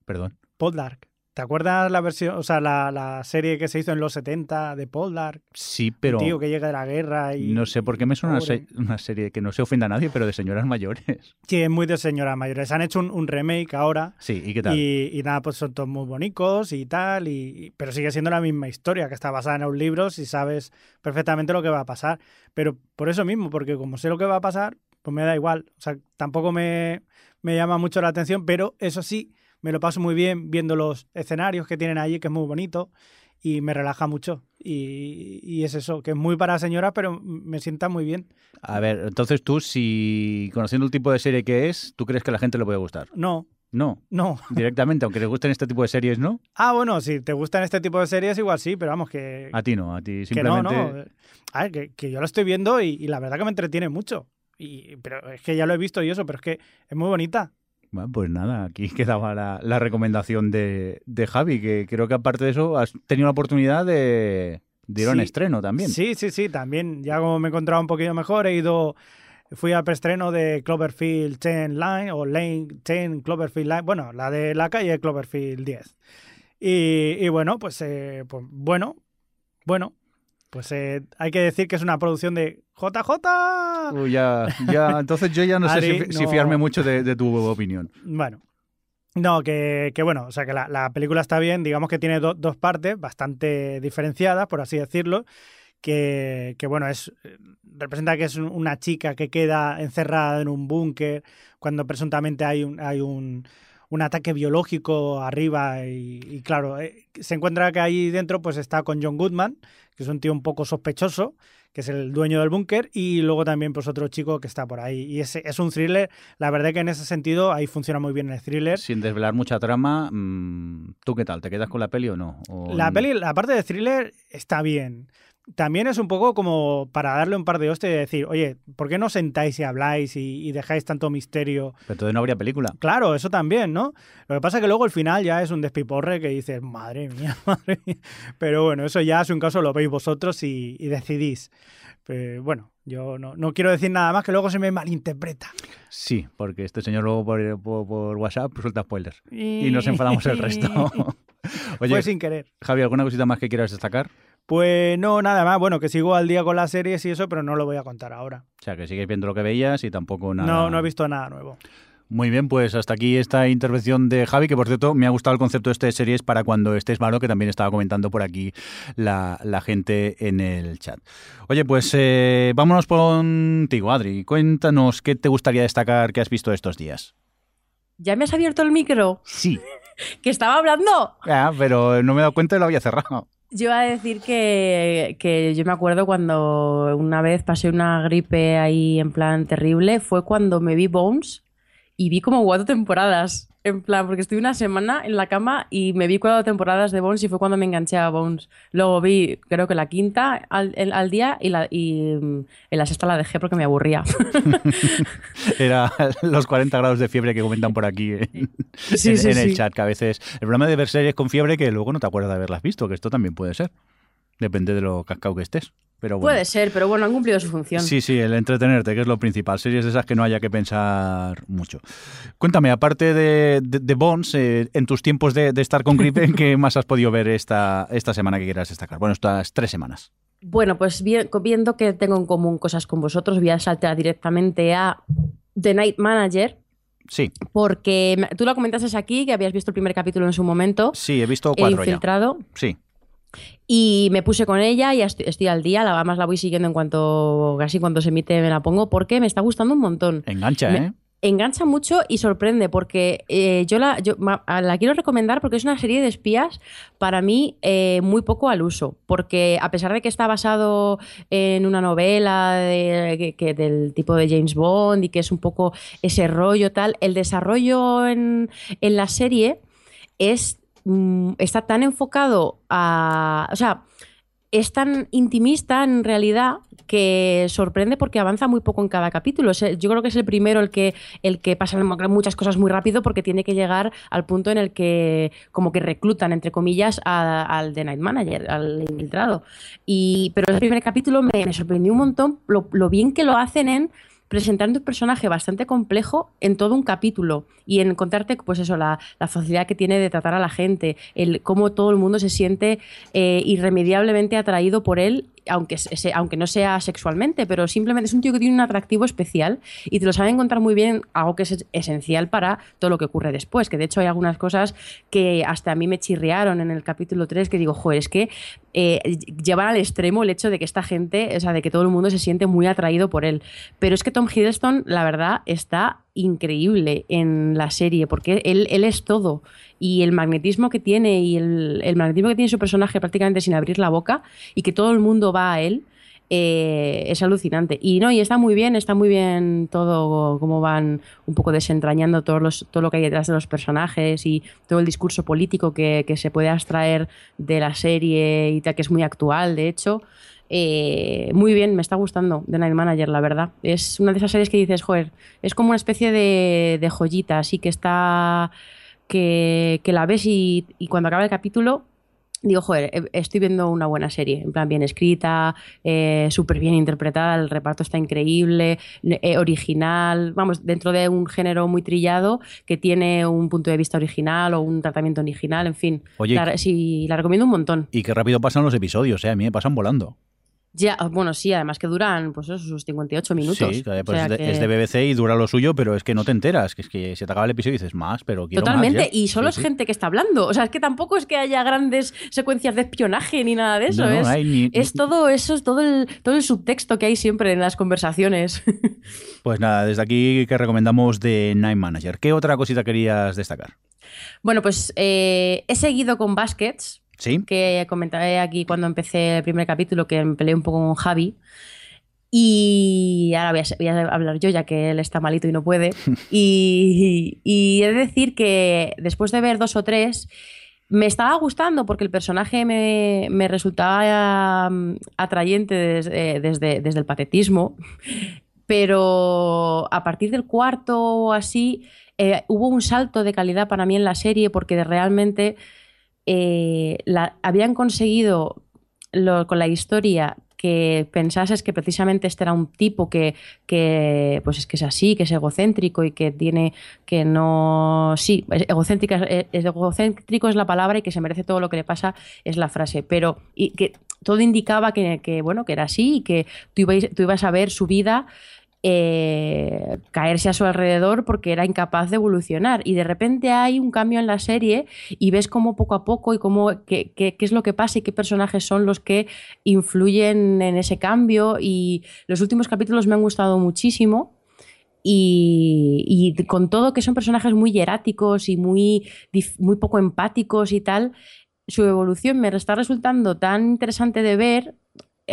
S1: Perdón.
S4: Paul Dark. ¿Te acuerdas la versión, o sea, la, la serie que se hizo en los 70 de Paul Dark?
S1: Sí, pero
S4: Un tío que llega de la guerra y.
S1: no sé por qué me suena una,
S4: pobre.
S1: se- una serie que no se ofenda a nadie, pero de señoras mayores.
S4: Sí, es muy de señoras mayores. Han hecho un, un remake ahora.
S1: Sí, ¿y qué tal?
S4: Y, y nada, pues son todos muy bonitos y tal, y, y- pero sigue siendo la misma historia, que está basada en los libros y sabes perfectamente lo que va a pasar. Pero por eso mismo, porque como sé lo que va a pasar, pues me da igual. O sea, tampoco me, me llama mucho la atención, pero eso sí, me lo paso muy bien viendo los escenarios que tienen allí, que es muy bonito y me relaja mucho. Y, y, es eso, que es muy para señoras, pero me sienta muy bien.
S1: A ver, entonces tú, si conociendo el tipo de serie que es, ¿tú crees que a la gente le puede gustar?
S4: No.
S1: No.
S4: No. [LAUGHS]
S1: Directamente, aunque les gusten este tipo de series, ¿no?
S4: Ah, bueno, si te gustan este tipo de series, igual sí, pero vamos, que.
S1: A ti no, a ti simplemente.
S4: Que no, no. A ver, que, que yo lo estoy viendo y, y, la verdad que me entretiene mucho. Y, pero es que ya lo he visto y eso, pero es que es muy bonita.
S1: Bueno, pues nada, aquí [LAUGHS] quedaba la, la recomendación de, de, Javi, que creo que aparte de eso has tenido la oportunidad de, de ir a un estreno también.
S4: Sí, sí, sí, también. Ya como me he encontrado un poquito mejor, he ido, fui al preestreno de Cloverfield 10 Line o Lane 10 Cloverfield Line, bueno, la de la calle Cloverfield 10. Y, y bueno, pues, eh, pues bueno, bueno, pues eh, hay que decir que es una producción de JJ.
S1: Uy, ya, ya, entonces yo ya no sé si, no... si, fiarme mucho de, de, tu opinión.
S4: Bueno. No, que, que bueno, o sea que la, la, película está bien, digamos que tiene do, dos partes bastante diferenciadas, por así decirlo, que, que bueno, es representa que es una chica que queda encerrada en un búnker cuando presuntamente hay un, hay un, un ataque biológico arriba y, y claro, eh, se encuentra que ahí dentro pues está con John Goodman, que es un tío un poco sospechoso, que es el dueño del búnker, y luego también pues otro chico que está por ahí. Y es, es un thriller, la verdad que en ese sentido ahí funciona muy bien el thriller.
S1: Sin desvelar mucha trama, mmm, ¿tú qué tal? ¿Te quedas con la peli o no? ¿O...
S4: La peli, la parte de thriller está bien también es un poco como para darle un par de hostias y decir, oye, ¿por qué no sentáis y habláis y, y, dejáis tanto misterio?
S1: Pero entonces no habría película.
S4: Claro, eso también, ¿no? Lo que pasa es que luego el final ya es un despiporre que dices, madre mía, [LAUGHS] madre mía. Pero bueno, eso ya es un caso, lo veis vosotros y, y decidís. Pero bueno, yo no, no, quiero decir nada más que luego se me malinterpreta.
S1: Sí, porque este señor luego por, por, por WhatsApp suelta spoilers. Y... y nos enfadamos el resto. [LAUGHS] [LAUGHS]
S4: Oye, Fue sin querer.
S1: Javi, ¿alguna cosita más que quieras destacar?
S4: Pues no, nada más. Bueno, que sigo al día con las series y eso, pero no lo voy a contar ahora.
S1: O sea, que sigues viendo lo que veías y tampoco nada.
S4: No, no he visto nada nuevo.
S1: Muy bien, pues hasta aquí esta intervención de Javi, que por cierto me ha gustado el concepto este de series para cuando estés malo, que también estaba comentando por aquí la, la gente en el chat. Oye, pues eh, vámonos contigo, Adri. Cuéntanos qué te gustaría destacar que has visto estos días.
S2: ¿Ya me has abierto el micro?
S1: Sí. [LAUGHS]
S2: ¿Que estaba hablando?
S1: Ah, pero no me he dado cuenta y lo había cerrado.
S2: Yo iba a decir que, que, yo me acuerdo cuando una vez pasé una gripe ahí en plan terrible, fue cuando me vi Bones y vi como cuatro temporadas. En plan, porque estuve una semana en la cama y me vi cuatro temporadas de Bones y fue cuando me enganché a Bones. Luego vi, creo que la quinta al, al día y, la, y en la sexta la dejé porque me aburría. [LAUGHS] [LAUGHS]
S1: Era los 40 grados de fiebre que comentan por aquí en, sí, en, sí, en el chat, que a veces el problema de ver series con fiebre que luego no te acuerdas de haberlas visto, que esto también puede ser. Depende de lo cascao que estés. Pero bueno.
S2: Puede ser, pero bueno, han cumplido su función.
S1: Sí, sí, el entretenerte, que es lo principal. Series de esas que no haya que pensar mucho. Cuéntame, aparte de, de, de Bones, eh, en tus tiempos de, de estar con [LAUGHS] gripe, ¿qué más has podido ver esta, esta semana que quieras destacar? Bueno, estas tres semanas.
S2: Bueno, pues viendo que tengo en común cosas con vosotros, voy a saltar directamente a The Night Manager.
S1: Sí.
S2: Porque tú lo comentaste aquí, que habías visto el primer capítulo en su momento.
S1: Sí, he visto cuatro
S2: el infiltrado.
S1: ya. Sí.
S2: Y me puse con ella y estoy, estoy al día, además la voy siguiendo en cuanto casi cuando se emite me la pongo porque me está gustando un montón.
S1: Engancha,
S2: me,
S1: ¿eh?
S2: Engancha mucho y sorprende porque eh, yo, la, yo la quiero recomendar porque es una serie de espías para mí eh, muy poco al uso. Porque a pesar de que está basado en una novela de, que, que del tipo de James Bond y que es un poco ese rollo tal, el desarrollo en, en la serie es está tan enfocado a. O sea, es tan intimista en realidad que sorprende porque avanza muy poco en cada capítulo. Yo creo que es el primero el que, el que pasa muchas cosas muy rápido porque tiene que llegar al punto en el que como que reclutan, entre comillas, a, al The Night Manager, al infiltrado. Y, pero el primer capítulo me, me sorprendió un montón lo, lo bien que lo hacen en presentando un personaje bastante complejo en todo un capítulo y en contarte, pues eso, la, la facilidad que tiene de tratar a la gente, el cómo todo el mundo se siente eh, irremediablemente atraído por él aunque, no sea sexualmente, pero simplemente es un tío que tiene un atractivo especial y te lo sabe encontrar muy bien, algo que es esencial para todo lo que ocurre después, que de hecho hay algunas cosas que hasta a mí me chirriaron en el capítulo 3, que digo, joder, es que eh, llevan al extremo el hecho de que esta gente, o sea, de que todo el mundo se siente muy atraído por él. Pero es que Tom Hiddleston, la verdad, está increíble en la serie, porque él es todo. Y el magnetismo que tiene y el, el magnetismo que tiene su personaje prácticamente sin abrir la boca y que todo el mundo va a él. Eh, es alucinante. Y no, y está muy bien, está muy bien todo, cómo van un poco desentrañando todos los, todo lo que hay detrás de los personajes y todo el discurso político que, que se puede abstraer de la serie y tal, que es muy actual, de hecho. Eh, muy bien, me está gustando The Night Manager, la verdad. Es una de esas series que dices, joder, es como una especie de, de joyita, así que está. Que, que la ves y, y cuando acaba el capítulo digo, joder, eh, estoy viendo una buena serie, en plan bien escrita, eh, súper bien interpretada, el reparto está increíble, eh, original, vamos, dentro de un género muy trillado que tiene un punto de vista original o un tratamiento original, en fin.
S1: Oye,
S2: la, sí, la recomiendo un montón.
S1: Y qué rápido pasan los episodios, ¿eh? a mí me pasan volando.
S2: Ya, bueno, sí, además que duran pues eso, sus 58 minutos.
S1: Sí, pues o sea es, de, que... es, de, BBC y dura lo suyo, pero es que no te enteras, que es que se te acaba el episodio y dices más, pero quiero
S2: Totalmente,
S1: más,
S2: y solo sí, es sí. gente que está hablando. O sea, es que tampoco es que haya grandes secuencias de espionaje ni nada de eso.
S1: No, no,
S2: es,
S1: hay ni...
S2: es todo eso, es todo el, todo el subtexto que hay siempre en las conversaciones. [LAUGHS]
S1: Pues nada, desde aquí que recomendamos de Night Manager. ¿Qué otra cosita querías destacar?
S2: Bueno, pues eh, he seguido con Baskets,
S1: ¿Sí?
S2: que comentaré aquí cuando empecé el primer capítulo, que me peleé un poco con Javi. Y ahora voy a, voy a, hablar yo, ya que él está malito y no puede. [LAUGHS] y, y, he de decir que después de ver dos o tres, me estaba gustando porque el personaje me, me resultaba um, atrayente desde, desde, desde, el patetismo. Pero a partir del cuarto o así, eh, hubo un salto de calidad para mí en la serie porque realmente eh, habían conseguido con la historia que pensases que precisamente este era un tipo que, pues es que es así, que es egocéntrico y que tiene que no sí, es egocéntrica egocéntrico es la palabra y que se merece todo lo que le pasa es la frase, pero y que todo indicaba que, que bueno, que era así y que tú ibas, tú ibas a ver su vida eh, caerse a su alrededor porque era incapaz de evolucionar. Y de repente hay un cambio en la serie y ves cómo poco a poco y cómo qué, qué, es lo que pasa y qué personajes son los que influyen en ese cambio. Y los últimos capítulos me han gustado muchísimo. Y, y, con todo que son personajes muy hieráticos y muy, muy poco empáticos y tal, su evolución me está resultando tan interesante de ver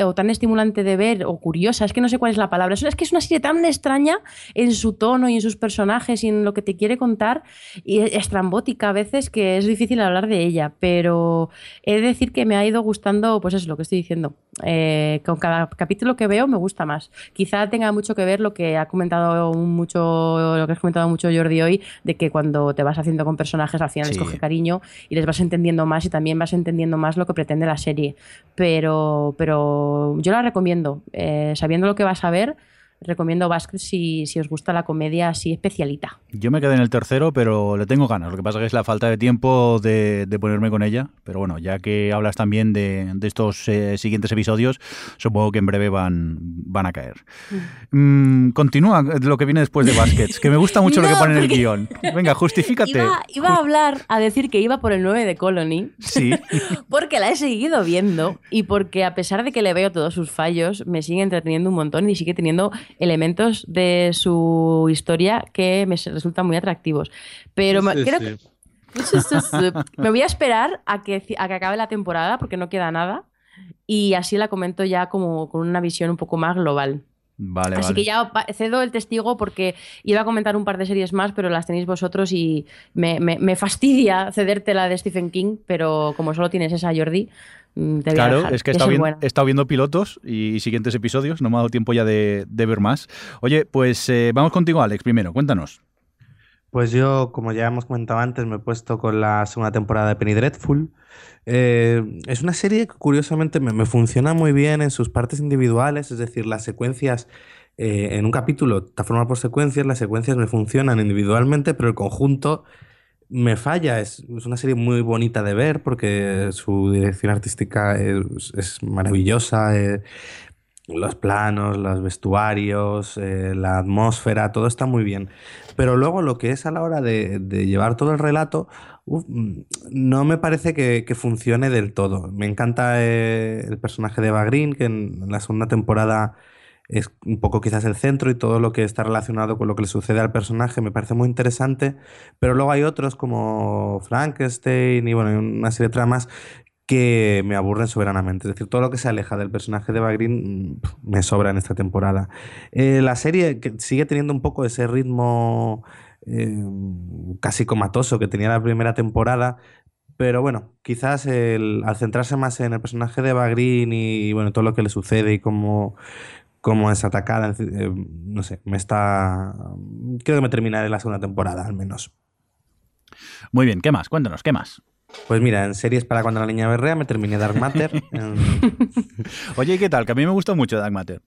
S2: o tan estimulante de ver o curiosa, es que no sé cuál es la palabra, es que es una serie tan extraña en su tono y en sus personajes y en lo que te quiere contar y estrambótica a veces que es difícil hablar de ella, pero he de decir que me ha ido gustando, pues es lo que estoy diciendo, eh, con cada capítulo que veo me gusta más. Quizá tenga mucho que ver lo que ha comentado mucho, lo que has comentado mucho Jordi hoy, de que cuando te vas haciendo con personajes al final sí. les coge cariño y les vas entendiendo más y también vas entendiendo más lo que pretende la serie, pero, pero yo la recomiendo. Eh, sabiendo lo que vas a ver, recomiendo Basket si, si, os gusta la comedia así especialita.
S1: Yo me quedé en el tercero, pero le tengo ganas. Lo que pasa que es la falta de tiempo de, de ponerme con ella. Pero bueno, ya que hablas también de, de estos eh, siguientes episodios, supongo que en breve van, van a caer. Mm, continúa lo que viene después de Baskets, que me gusta mucho no, lo que [LAUGHS] pone en el guion. Venga, [LAUGHS] justifícate.
S2: Iba, iba, a hablar, a decir que iba por el 9 de Colony.
S1: Sí. [LAUGHS]
S2: porque la he seguido viendo y porque a pesar de que le veo todos sus fallos, me sigue entreteniendo un montón y sigue teniendo elementos de su historia que me resultan muy atractivos. Pero sí, creo sí. que [LAUGHS] me voy a esperar a que, a que acabe la temporada porque no queda nada y así la comento ya como con una visión un poco más global.
S1: Vale,
S2: Así
S1: vale.
S2: que ya cedo el testigo porque iba a comentar un par de series más, pero las tenéis vosotros y me, me, me fastidia cederte la de Stephen King, pero como solo tienes esa, Jordi,
S1: claro,
S2: a dejar,
S1: es que he estado, viendo, he estado, viendo, pilotos y, siguientes episodios, no me ha dado tiempo ya de, de ver más. Oye, pues eh, vamos contigo, Alex, primero, cuéntanos.
S3: Pues yo, como ya hemos comentado antes, me he puesto con la segunda temporada de Penny Dreadful. Eh, es una serie que curiosamente me, me, funciona muy bien en sus partes individuales, es decir, las secuencias eh, en un capítulo está formado por secuencias, las secuencias me funcionan individualmente, pero el conjunto me falla. Es, una serie muy bonita de ver porque su dirección artística es, maravillosa. Eh, los planos, los vestuarios, eh, la atmósfera, todo está muy bien. Pero luego lo que es a la hora de, llevar todo el relato, no me parece que, funcione del todo. Me encanta eh, el personaje de Eva Green, que en la segunda temporada es un poco quizás el centro y todo lo que está relacionado con lo que le sucede al personaje me parece muy interesante, pero luego hay otros como Frankenstein y bueno, una serie de tramas que me aburren soberanamente. Es decir, todo lo que se aleja del personaje de Bagrin mm, me sobra en esta temporada. Eh, la serie sigue teniendo un poco ese ritmo eh, casi comatoso que tenía la primera temporada, pero bueno, quizás al centrarse más en el personaje de Bagrin y, bueno, todo lo que le sucede y cómo, cómo es atacada, eh, no sé, me está... Creo que me terminaré la segunda temporada, al menos.
S1: Muy bien, ¿qué más? Cuéntanos, ¿qué más?
S3: Pues mira, en series para cuando la niña berrea me terminé Dark Matter. [LAUGHS] [LAUGHS]
S1: Oye, ¿qué tal? Que a mí me gustó mucho Dark Matter.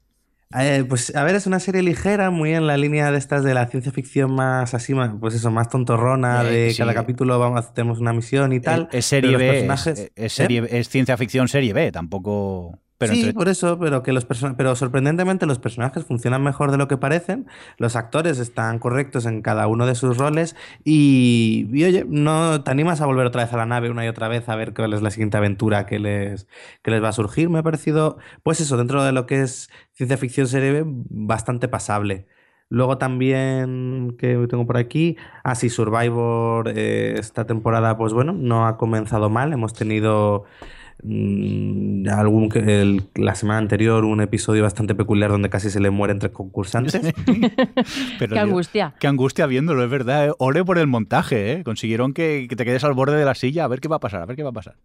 S3: Eh, pues a ver, es una serie ligera, muy en la línea de estas de la ciencia ficción más así, pues eso, más tontorrona, eh, de cada capítulo vamos, tenemos una misión y tal.
S1: Es, serie B, es, serie, es ciencia ficción serie B, tampoco
S3: sí, por eso, pero que los pero sorprendentemente los personajes funcionan mejor de lo que parecen, los actores están correctos en cada uno de sus roles y, oye, no te animas a volver otra vez a la nave una y otra vez a ver cuál es la siguiente aventura que les, que les va a surgir. Me ha parecido, pues eso, dentro de lo que es ciencia ficción serie bastante pasable. Luego también que tengo por aquí, así ah, Survivor eh, esta temporada, pues bueno, no ha comenzado mal. Hemos tenido Mm, algún, la semana anterior un episodio bastante peculiar donde casi se le muere entre concursantes. [LAUGHS]
S2: qué angustia.
S1: qué angustia viéndolo, es verdad. ¿eh? Ore por el montaje, ¿eh? Consiguieron que, te quedes al borde de la silla a ver qué va a pasar, a ver qué va a pasar.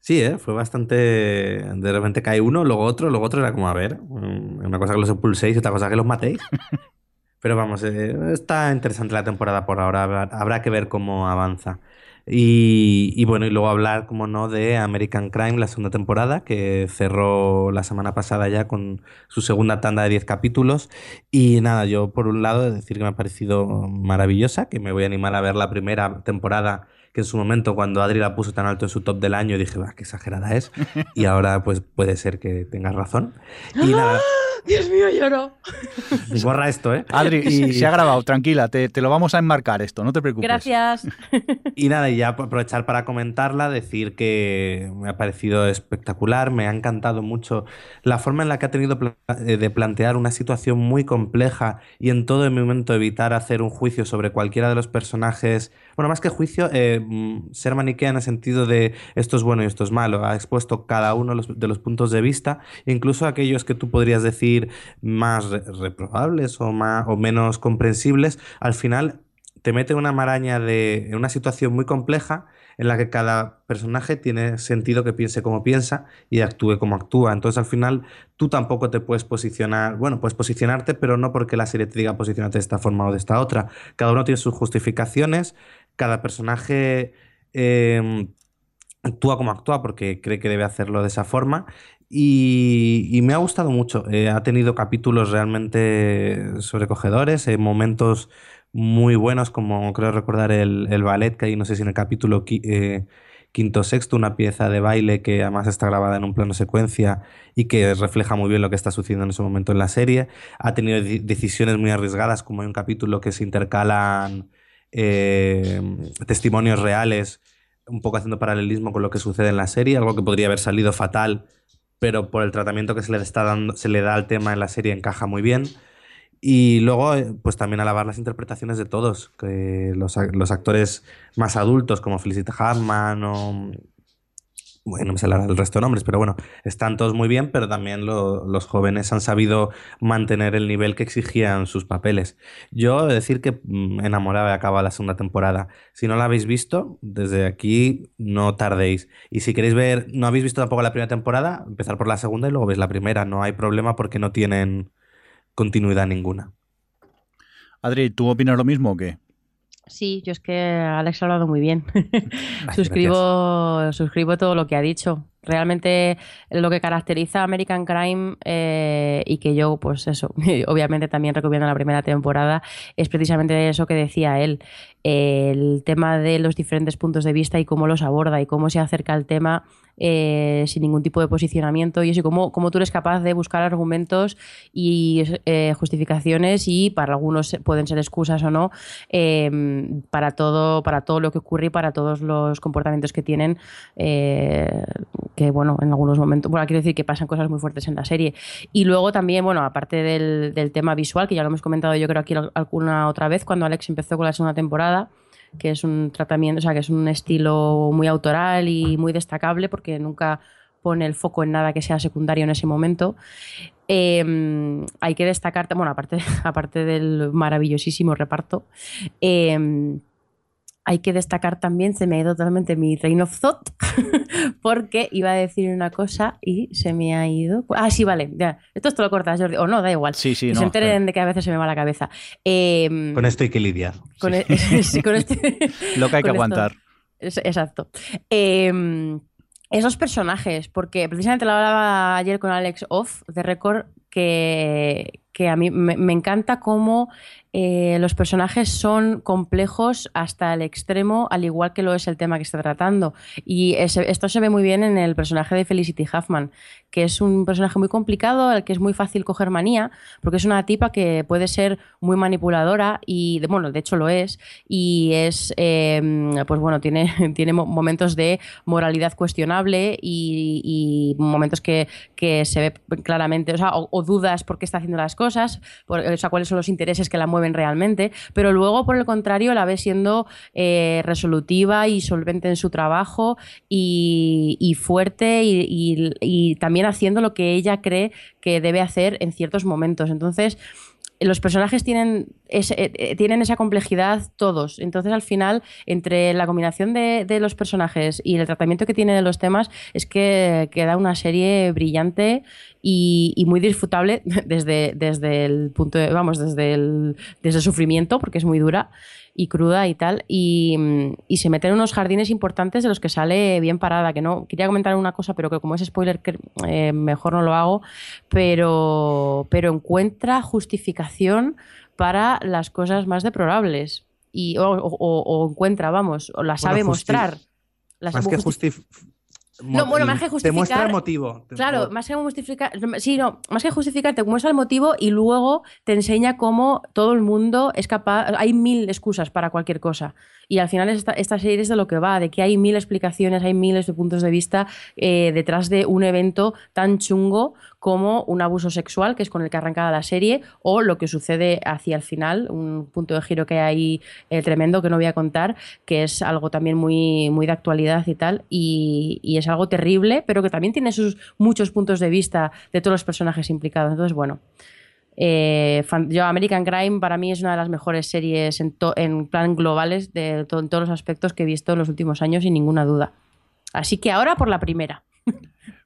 S3: Sí, ¿eh? fue bastante... De repente cae uno, luego otro, luego otro era como, a ver, mm, una cosa que los expulséis y otra cosa que los matéis. [LAUGHS] Pero vamos, eh, está interesante la temporada por ahora, habrá que ver cómo avanza. Y, bueno, y luego hablar, como no, de American Crime, la segunda temporada, que cerró la semana pasada ya con su segunda tanda de 10 capítulos. Y nada, yo por un lado decir que me ha parecido maravillosa, que me voy a animar a ver la primera temporada que en su momento cuando Adri la puso tan alto en su top del año dije, va, qué exagerada es. Y ahora pues puede ser que tengas razón. Y nada,
S2: Dios mío, lloro. [LAUGHS]
S3: Borra esto, ¿eh?
S1: Adri, se ha grabado, tranquila, te, lo vamos a enmarcar esto, no te preocupes.
S2: Gracias. [LAUGHS]
S3: Y nada, y ya aprovechar para comentarla, decir que me ha parecido espectacular, me ha encantado mucho la forma en la que ha tenido eh, de plantear una situación muy compleja y en todo momento evitar hacer un juicio sobre cualquiera de los personajes. Bueno, más que juicio, eh, mm, ser maniquea en el sentido de esto es bueno y esto es malo. Ha expuesto cada uno de los puntos de vista, incluso aquellos que tú podrías decir más reprobables o, más, o menos comprensibles, al final te mete una maraña de una situación muy compleja en la que cada personaje tiene sentido que piense como piensa y actúe como actúa. Entonces al final tú tampoco te puedes posicionar, bueno, puedes posicionarte, pero no porque la serie te diga posicionarte de esta forma o de esta otra. Cada uno tiene sus justificaciones, cada personaje em, actúa como actúa porque cree que debe hacerlo de esa forma y, me ha gustado mucho. Eh, ha tenido capítulos realmente sobrecogedores, eh, momentos muy buenos, como creo recordar el, ballet que hay, no sé si en el capítulo eh, quinto sexto, una pieza de baile que además está grabada en un plano secuencia y que refleja muy bien lo que está sucediendo en ese momento en la serie. Ha tenido decisiones muy arriesgadas, como hay un capítulo que se intercalan testimonios reales, un poco haciendo paralelismo con lo que sucede en la serie, algo que podría haber salido fatal pero por el tratamiento que se le, está dando, se le da al tema en la serie encaja muy bien. Y luego, eh, pues también alabar las interpretaciones de todos, que los, los actores más adultos como Felicity Hartman o bueno, no me sale el resto de nombres, pero bueno, están todos muy bien, pero también los jóvenes han sabido mantener el nivel que exigían sus papeles. Yo decir que mm, enamorada acaba la segunda temporada. Si no la habéis visto, desde aquí no tardéis. Y si queréis ver, no habéis visto tampoco la primera temporada, empezar por la segunda y luego veis la primera. No hay problema porque no tienen continuidad ninguna.
S1: Adri, ¿tú opinas lo mismo o qué?
S2: Sí, yo es que Alex ha hablado muy bien. [LAUGHS] suscribo, suscribo todo lo que ha dicho. Realmente lo que caracteriza a American Crime eh, y que yo, pues eso, [LAUGHS] obviamente también recomiendo la primera temporada, es precisamente eso que decía él, el tema de los diferentes puntos de vista y cómo los aborda y cómo se acerca al tema eh, sin ningún tipo de posicionamiento y eso, cómo, tú eres capaz de buscar argumentos y eh, justificaciones y para algunos pueden ser excusas o no em, para, todo, para todo lo que ocurre y para todos los comportamientos que tienen que bueno, en algunos momentos, bueno, quiero decir que pasan cosas muy fuertes en la serie. Y luego también, bueno, aparte del, del tema visual, que ya lo hemos comentado yo creo aquí alguna otra vez cuando Alex empezó con la segunda temporada, que es un tratamiento, o sea, que es un estilo muy autoral y muy destacable porque nunca pone el foco en nada que sea secundario en ese momento. Em, hay que destacar, bueno, aparte, [LAUGHS] aparte del maravillosísimo reparto, eh, hay que destacar también, se me ha ido totalmente mi train of thought, [LAUGHS] porque iba a decir una cosa y se me ha ido. Ah, sí, vale, ya. Esto es todo lo cortas, Jordi. O no, da igual.
S1: Sí, sí,
S2: que
S1: no,
S2: se enteren de que a veces se me va la cabeza. Eh,
S3: con esto hay que lidiar.
S2: Con,
S1: Sí.
S2: e- [LAUGHS] sí, con este- [LAUGHS]
S1: Lo que hay que
S2: esto.
S1: aguantar.
S2: Es- Exacto. Eh, esos personajes, porque precisamente lo hablaba ayer con Alex Off de Record, que, que a mí me, me encanta cómo eh, los personajes son complejos hasta el extremo, al igual que lo es el tema que está tratando. Y esto se ve muy bien en el personaje de Felicity Huffman, que es un personaje muy complicado, al que es muy fácil coger manía, porque es una tipa que puede ser muy manipuladora y, bueno, de hecho lo es, y es, eh, pues bueno, tiene, [LAUGHS] tiene mo- momentos de moralidad cuestionable y, momentos que, que se ve claramente, o sea, o, dudas por qué está haciendo las cosas, o sea, cuáles son los intereses que la mueven realmente, pero luego, por el contrario, la ve siendo eh, resolutiva y solvente en su trabajo y, fuerte y, y haciendo lo que ella cree que debe hacer en ciertos momentos. Entonces, los personajes tienen, eh, eh, tienen esa complejidad todos. Entonces, al final, entre la combinación de, los personajes y el tratamiento que tiene de los temas, es que queda una serie brillante y, y muy disfrutable [LAUGHS] desde, desde el punto de, vamos, desde el, desde el sufrimiento, porque es muy dura y cruda y tal, y, mm, y se mete en unos jardines importantes de los que sale bien parada, que no, quería comentar una cosa, pero que como es spoiler, que, eh, mejor no lo hago, pero, pero encuentra justificación para las cosas más deplorables. Y, o, o- o encuentra, vamos, o la sabe
S3: Bueno,
S2: mostrar. Las
S3: Más que
S2: justi-
S3: justif-
S2: No, bueno, más que
S3: Te muestra
S2: justificar-
S3: el motivo.
S2: Claro, más que justificar, sí, no, más que justificar, te muestra el motivo y luego te enseña cómo todo el mundo es capaz, hay mil excusas para cualquier cosa. Y al final esta, esta serie es de lo que va, de que hay mil explicaciones, hay miles de puntos de vista eh, detrás de un evento tan chungo como un abuso sexual, que es con el que arrancada la serie, o lo que sucede hacia el final, un punto de giro que hay eh, tremendo que no voy a contar, que es algo también muy, muy de actualidad y tal, y, y es algo terrible, pero que también tiene sus muchos puntos de vista de todos los personajes implicados. Entonces, bueno. Eh, yo American Crime para mí es una de las mejores series en, to- en plan globales de to- en todos los aspectos que he visto en los últimos años sin ninguna duda. Así que ahora por la primera.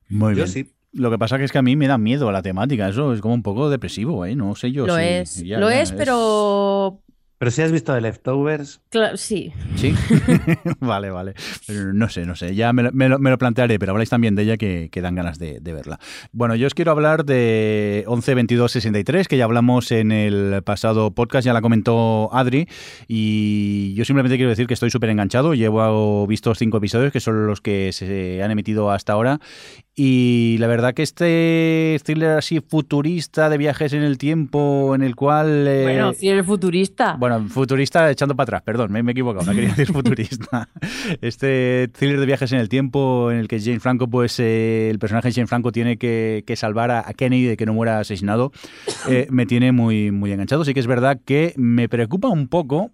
S1: Muy
S3: Yo
S1: bien.
S3: sí.
S1: Lo que pasa que es que a mí me da miedo la temática. Eso es como un poco depresivo, ¿eh? No sé yo
S2: lo
S1: si-
S2: es,
S1: ya,
S2: lo
S1: ya,
S2: es, pero
S3: Pero si has visto The Leftovers,
S2: Cla- sí.
S1: Sí. [LAUGHS] [LAUGHS] vale, vale. No sé, no sé. Ya me lo, me lo- me lo plantearé, pero habláis también de ella que, que dan ganas de, de verla. Bueno, yo os quiero hablar de 11 22 63, que ya hablamos en el pasado podcast, ya la comentó Adri. Y yo simplemente quiero decir que estoy súper enganchado. Llevo visto cinco episodios, que son los que se han emitido hasta ahora. Y la verdad que este thriller así futurista de viajes en el tiempo, en el cual. eh,
S2: Bueno, si eres futurista.
S1: bueno, futurista echando para atrás, perdón, me, me he equivocado, no quería decir futurista. [LAUGHS] Este thriller de viajes en el tiempo en el que Jane Franco, pues eh, el personaje de Jane Franco tiene que, salvar a, a Kennedy de que no muera asesinado, eh, me tiene muy, muy enganchado. Sí que es verdad que me preocupa un poco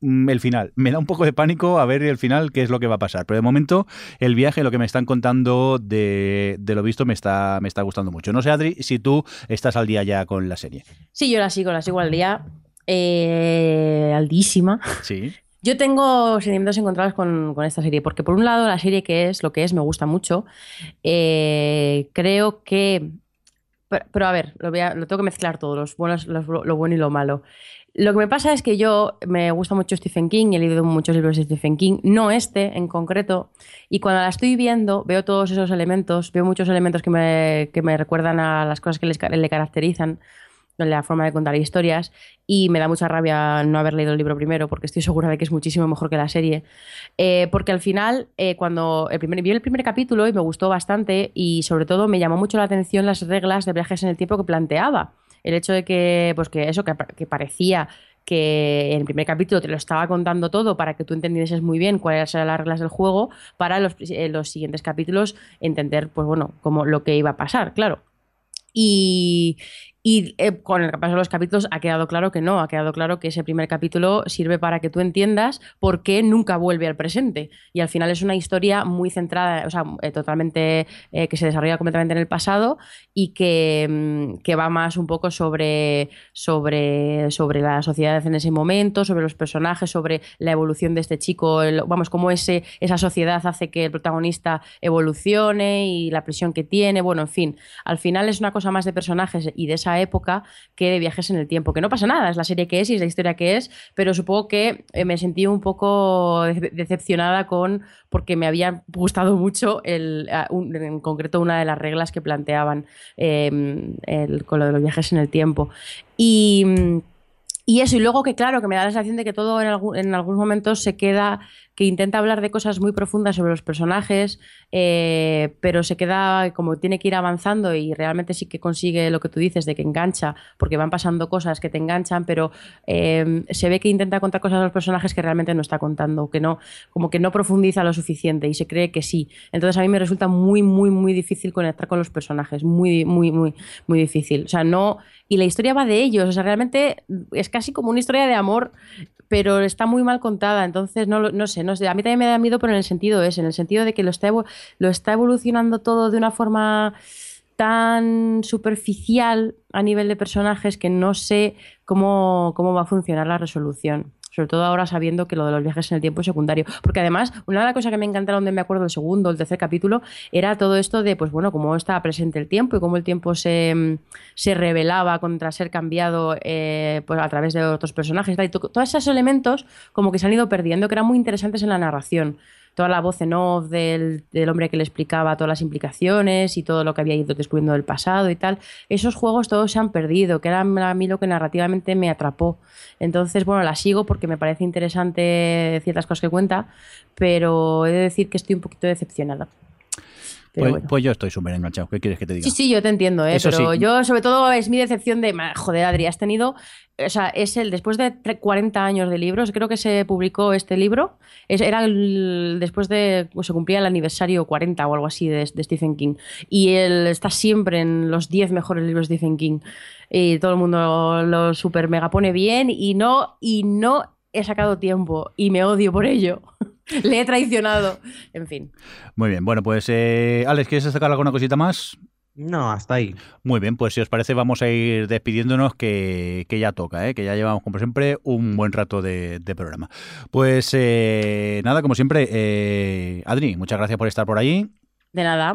S1: mm, el final. Me da un poco de pánico a ver el final qué es lo que va a pasar. Pero de momento el viaje, lo que me están contando de, de lo visto me está, me está gustando mucho. No sé, Adri, si tú estás al día ya con la serie.
S2: Sí, yo la sigo, la sigo al día. Eh, aldísima.
S1: Sí.
S2: Yo tengo sentimientos encontrados con, con esta serie, porque por un lado la serie que es lo que es me gusta mucho. Eh, creo que Pero, a ver, lo, lo, tengo que mezclar todo, los buenos, lo bueno y lo malo. Lo que me pasa es que yo me gusta mucho Stephen King, he leído muchos libros de Stephen King, no este en concreto, y cuando la estoy viendo veo todos esos elementos, veo muchos elementos que me, que me recuerdan a las cosas que le caracterizan, la forma de contar historias, y me da mucha rabia no haber leído el libro primero, porque estoy segura de que es muchísimo mejor que la serie. Eh, porque al final, eh, cuando el primer, vi el primer capítulo y me gustó bastante, y sobre todo me llamó mucho la atención las reglas de viajes en el tiempo que planteaba el hecho de que, pues que eso, que, parecía que en el primer capítulo te lo estaba contando todo para que tú entendieses muy bien cuáles eran las reglas del juego, para los, eh, los siguientes capítulos entender, pues bueno, como lo que iba a pasar, claro. Y, y eh, con el paso de los capítulos ha quedado claro que no, ha quedado claro que ese primer capítulo sirve para que tú entiendas por qué nunca vuelve al presente. Y al final es una historia muy centrada, o sea, eh, totalmente, eh, que se desarrolla completamente en el pasado y que, mm, que, va más un poco sobre, sobre, sobre la sociedad en ese momento, sobre los personajes, sobre la evolución de este chico, vamos, cómo ese, esa sociedad hace que el protagonista evolucione y la presión que tiene, bueno, en fin, al final es una cosa más de personajes y de esa época que de viajes en el tiempo. Que no pasa nada, es la serie que es y es la historia que es, pero supongo que eh, me sentí un poco decepcionada con porque me había gustado mucho el, en concreto una de las reglas que planteaban em, con lo de los viajes en el tiempo. Y. Y eso, y luego que claro, que me da la sensación de que todo en, algún, en algunos momentos se queda que intenta hablar de cosas muy profundas sobre los personajes, eh, pero se queda como tiene que ir avanzando y realmente sí que consigue lo que tú dices de que engancha, porque van pasando cosas que te enganchan, pero eh, se ve que intenta contar cosas de los personajes que realmente no está contando, que no, como que no profundiza lo suficiente y se cree que sí. Entonces a mí me resulta muy, muy, muy difícil conectar con los personajes, muy, muy, muy, muy difícil. O sea, no. Y la historia va de ellos, o sea, realmente es casi como una historia de amor pero está muy mal contada, entonces no, no sé, no sé, a mí también me da miedo, pero en el sentido ese, en el sentido de que lo está, lo está evolucionando todo de una forma tan superficial a nivel de personajes que no sé cómo, cómo va a funcionar la resolución sobre todo ahora sabiendo que lo de los viajes en el tiempo es secundario. Porque además, una de las cosas que me encantaron, donde me acuerdo del segundo, el tercer capítulo, era todo esto de, pues bueno, cómo estaba presente el tiempo y cómo el tiempo se, se revelaba contra ser cambiado eh, pues a través de otros personajes. Y todos esos elementos como que se han ido perdiendo, que eran muy interesantes en la narración toda la voz en off del, hombre que le explicaba todas las implicaciones y todo lo que había ido descubriendo del pasado y tal, esos juegos todos se han perdido, que era a mí lo que narrativamente me atrapó. Entonces, bueno, la sigo porque me parece interesante ciertas cosas que cuenta, pero he de decir que estoy un poquito decepcionada.
S1: Pues, pues, yo estoy súper enganchado. ¿Qué quieres que te diga?
S2: Sí, sí, yo te entiendo, ¿eh? pero yo, sobre todo, es mi decepción de. Joder, Adri, has tenido. O sea, es el. Después de 40 años de libros, creo que se publicó este libro. era después de. Pues, se cumplía el aniversario 40 o algo así de, Stephen King. Y él está siempre en los 10 mejores libros de Stephen King. Y todo el mundo lo super mega pone bien. Y no, y no he sacado tiempo. Y me odio por ello. [LAUGHS] Le he traicionado. En fin.
S1: Muy bien. Bueno, pues, eh, Alex, ¿quieres sacar alguna cosita más?
S3: No, hasta ahí.
S1: Muy bien, pues si os parece vamos a ir despidiéndonos que, ya toca, ¿eh? que ya llevamos como siempre un buen rato de, programa. Pues eh, nada, como siempre, eh, Adri, muchas gracias por estar por ahí.
S2: De nada.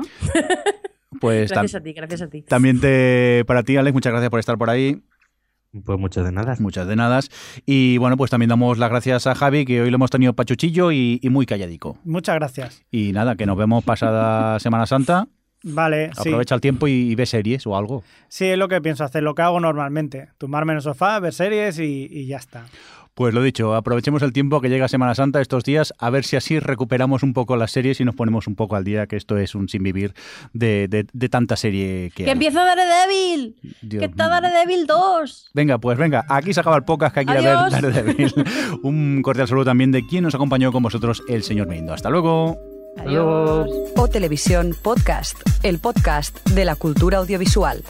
S1: Pues [LAUGHS]
S2: gracias a ti, gracias a ti.
S1: También te, para ti, Alex, muchas gracias por estar por ahí.
S3: Pues muchas de nada.
S1: Muchas de nada. Y bueno, pues también damos las gracias a Javi, que hoy lo hemos tenido pachuchillo y, muy calladico.
S4: Muchas gracias.
S1: Y nada, que nos vemos pasada [LAUGHS] Semana Santa.
S4: Vale,
S1: Aprovecha el tiempo y, ve series o algo.
S4: Sí, es lo que pienso hacer, lo que hago normalmente. Tumbarme en el sofá, ver series y, y ya está.
S1: Pues lo dicho, aprovechemos el tiempo que llega Semana Santa estos días, a ver si así recuperamos un poco las series y nos ponemos un poco al día, que esto es un sin vivir de, de, tanta serie que.
S2: ¡Que empieza Daredevil! ¡Que está Daredevil 2!
S1: Venga, pues venga, aquí se acaba el podcast que hay que ir a ver Daredevil. [LAUGHS] un cordial saludo también de quien nos acompañó con vosotros, el señor Meindo. Hasta luego.
S2: Adiós.
S5: O Televisión Podcast, el podcast de la cultura audiovisual.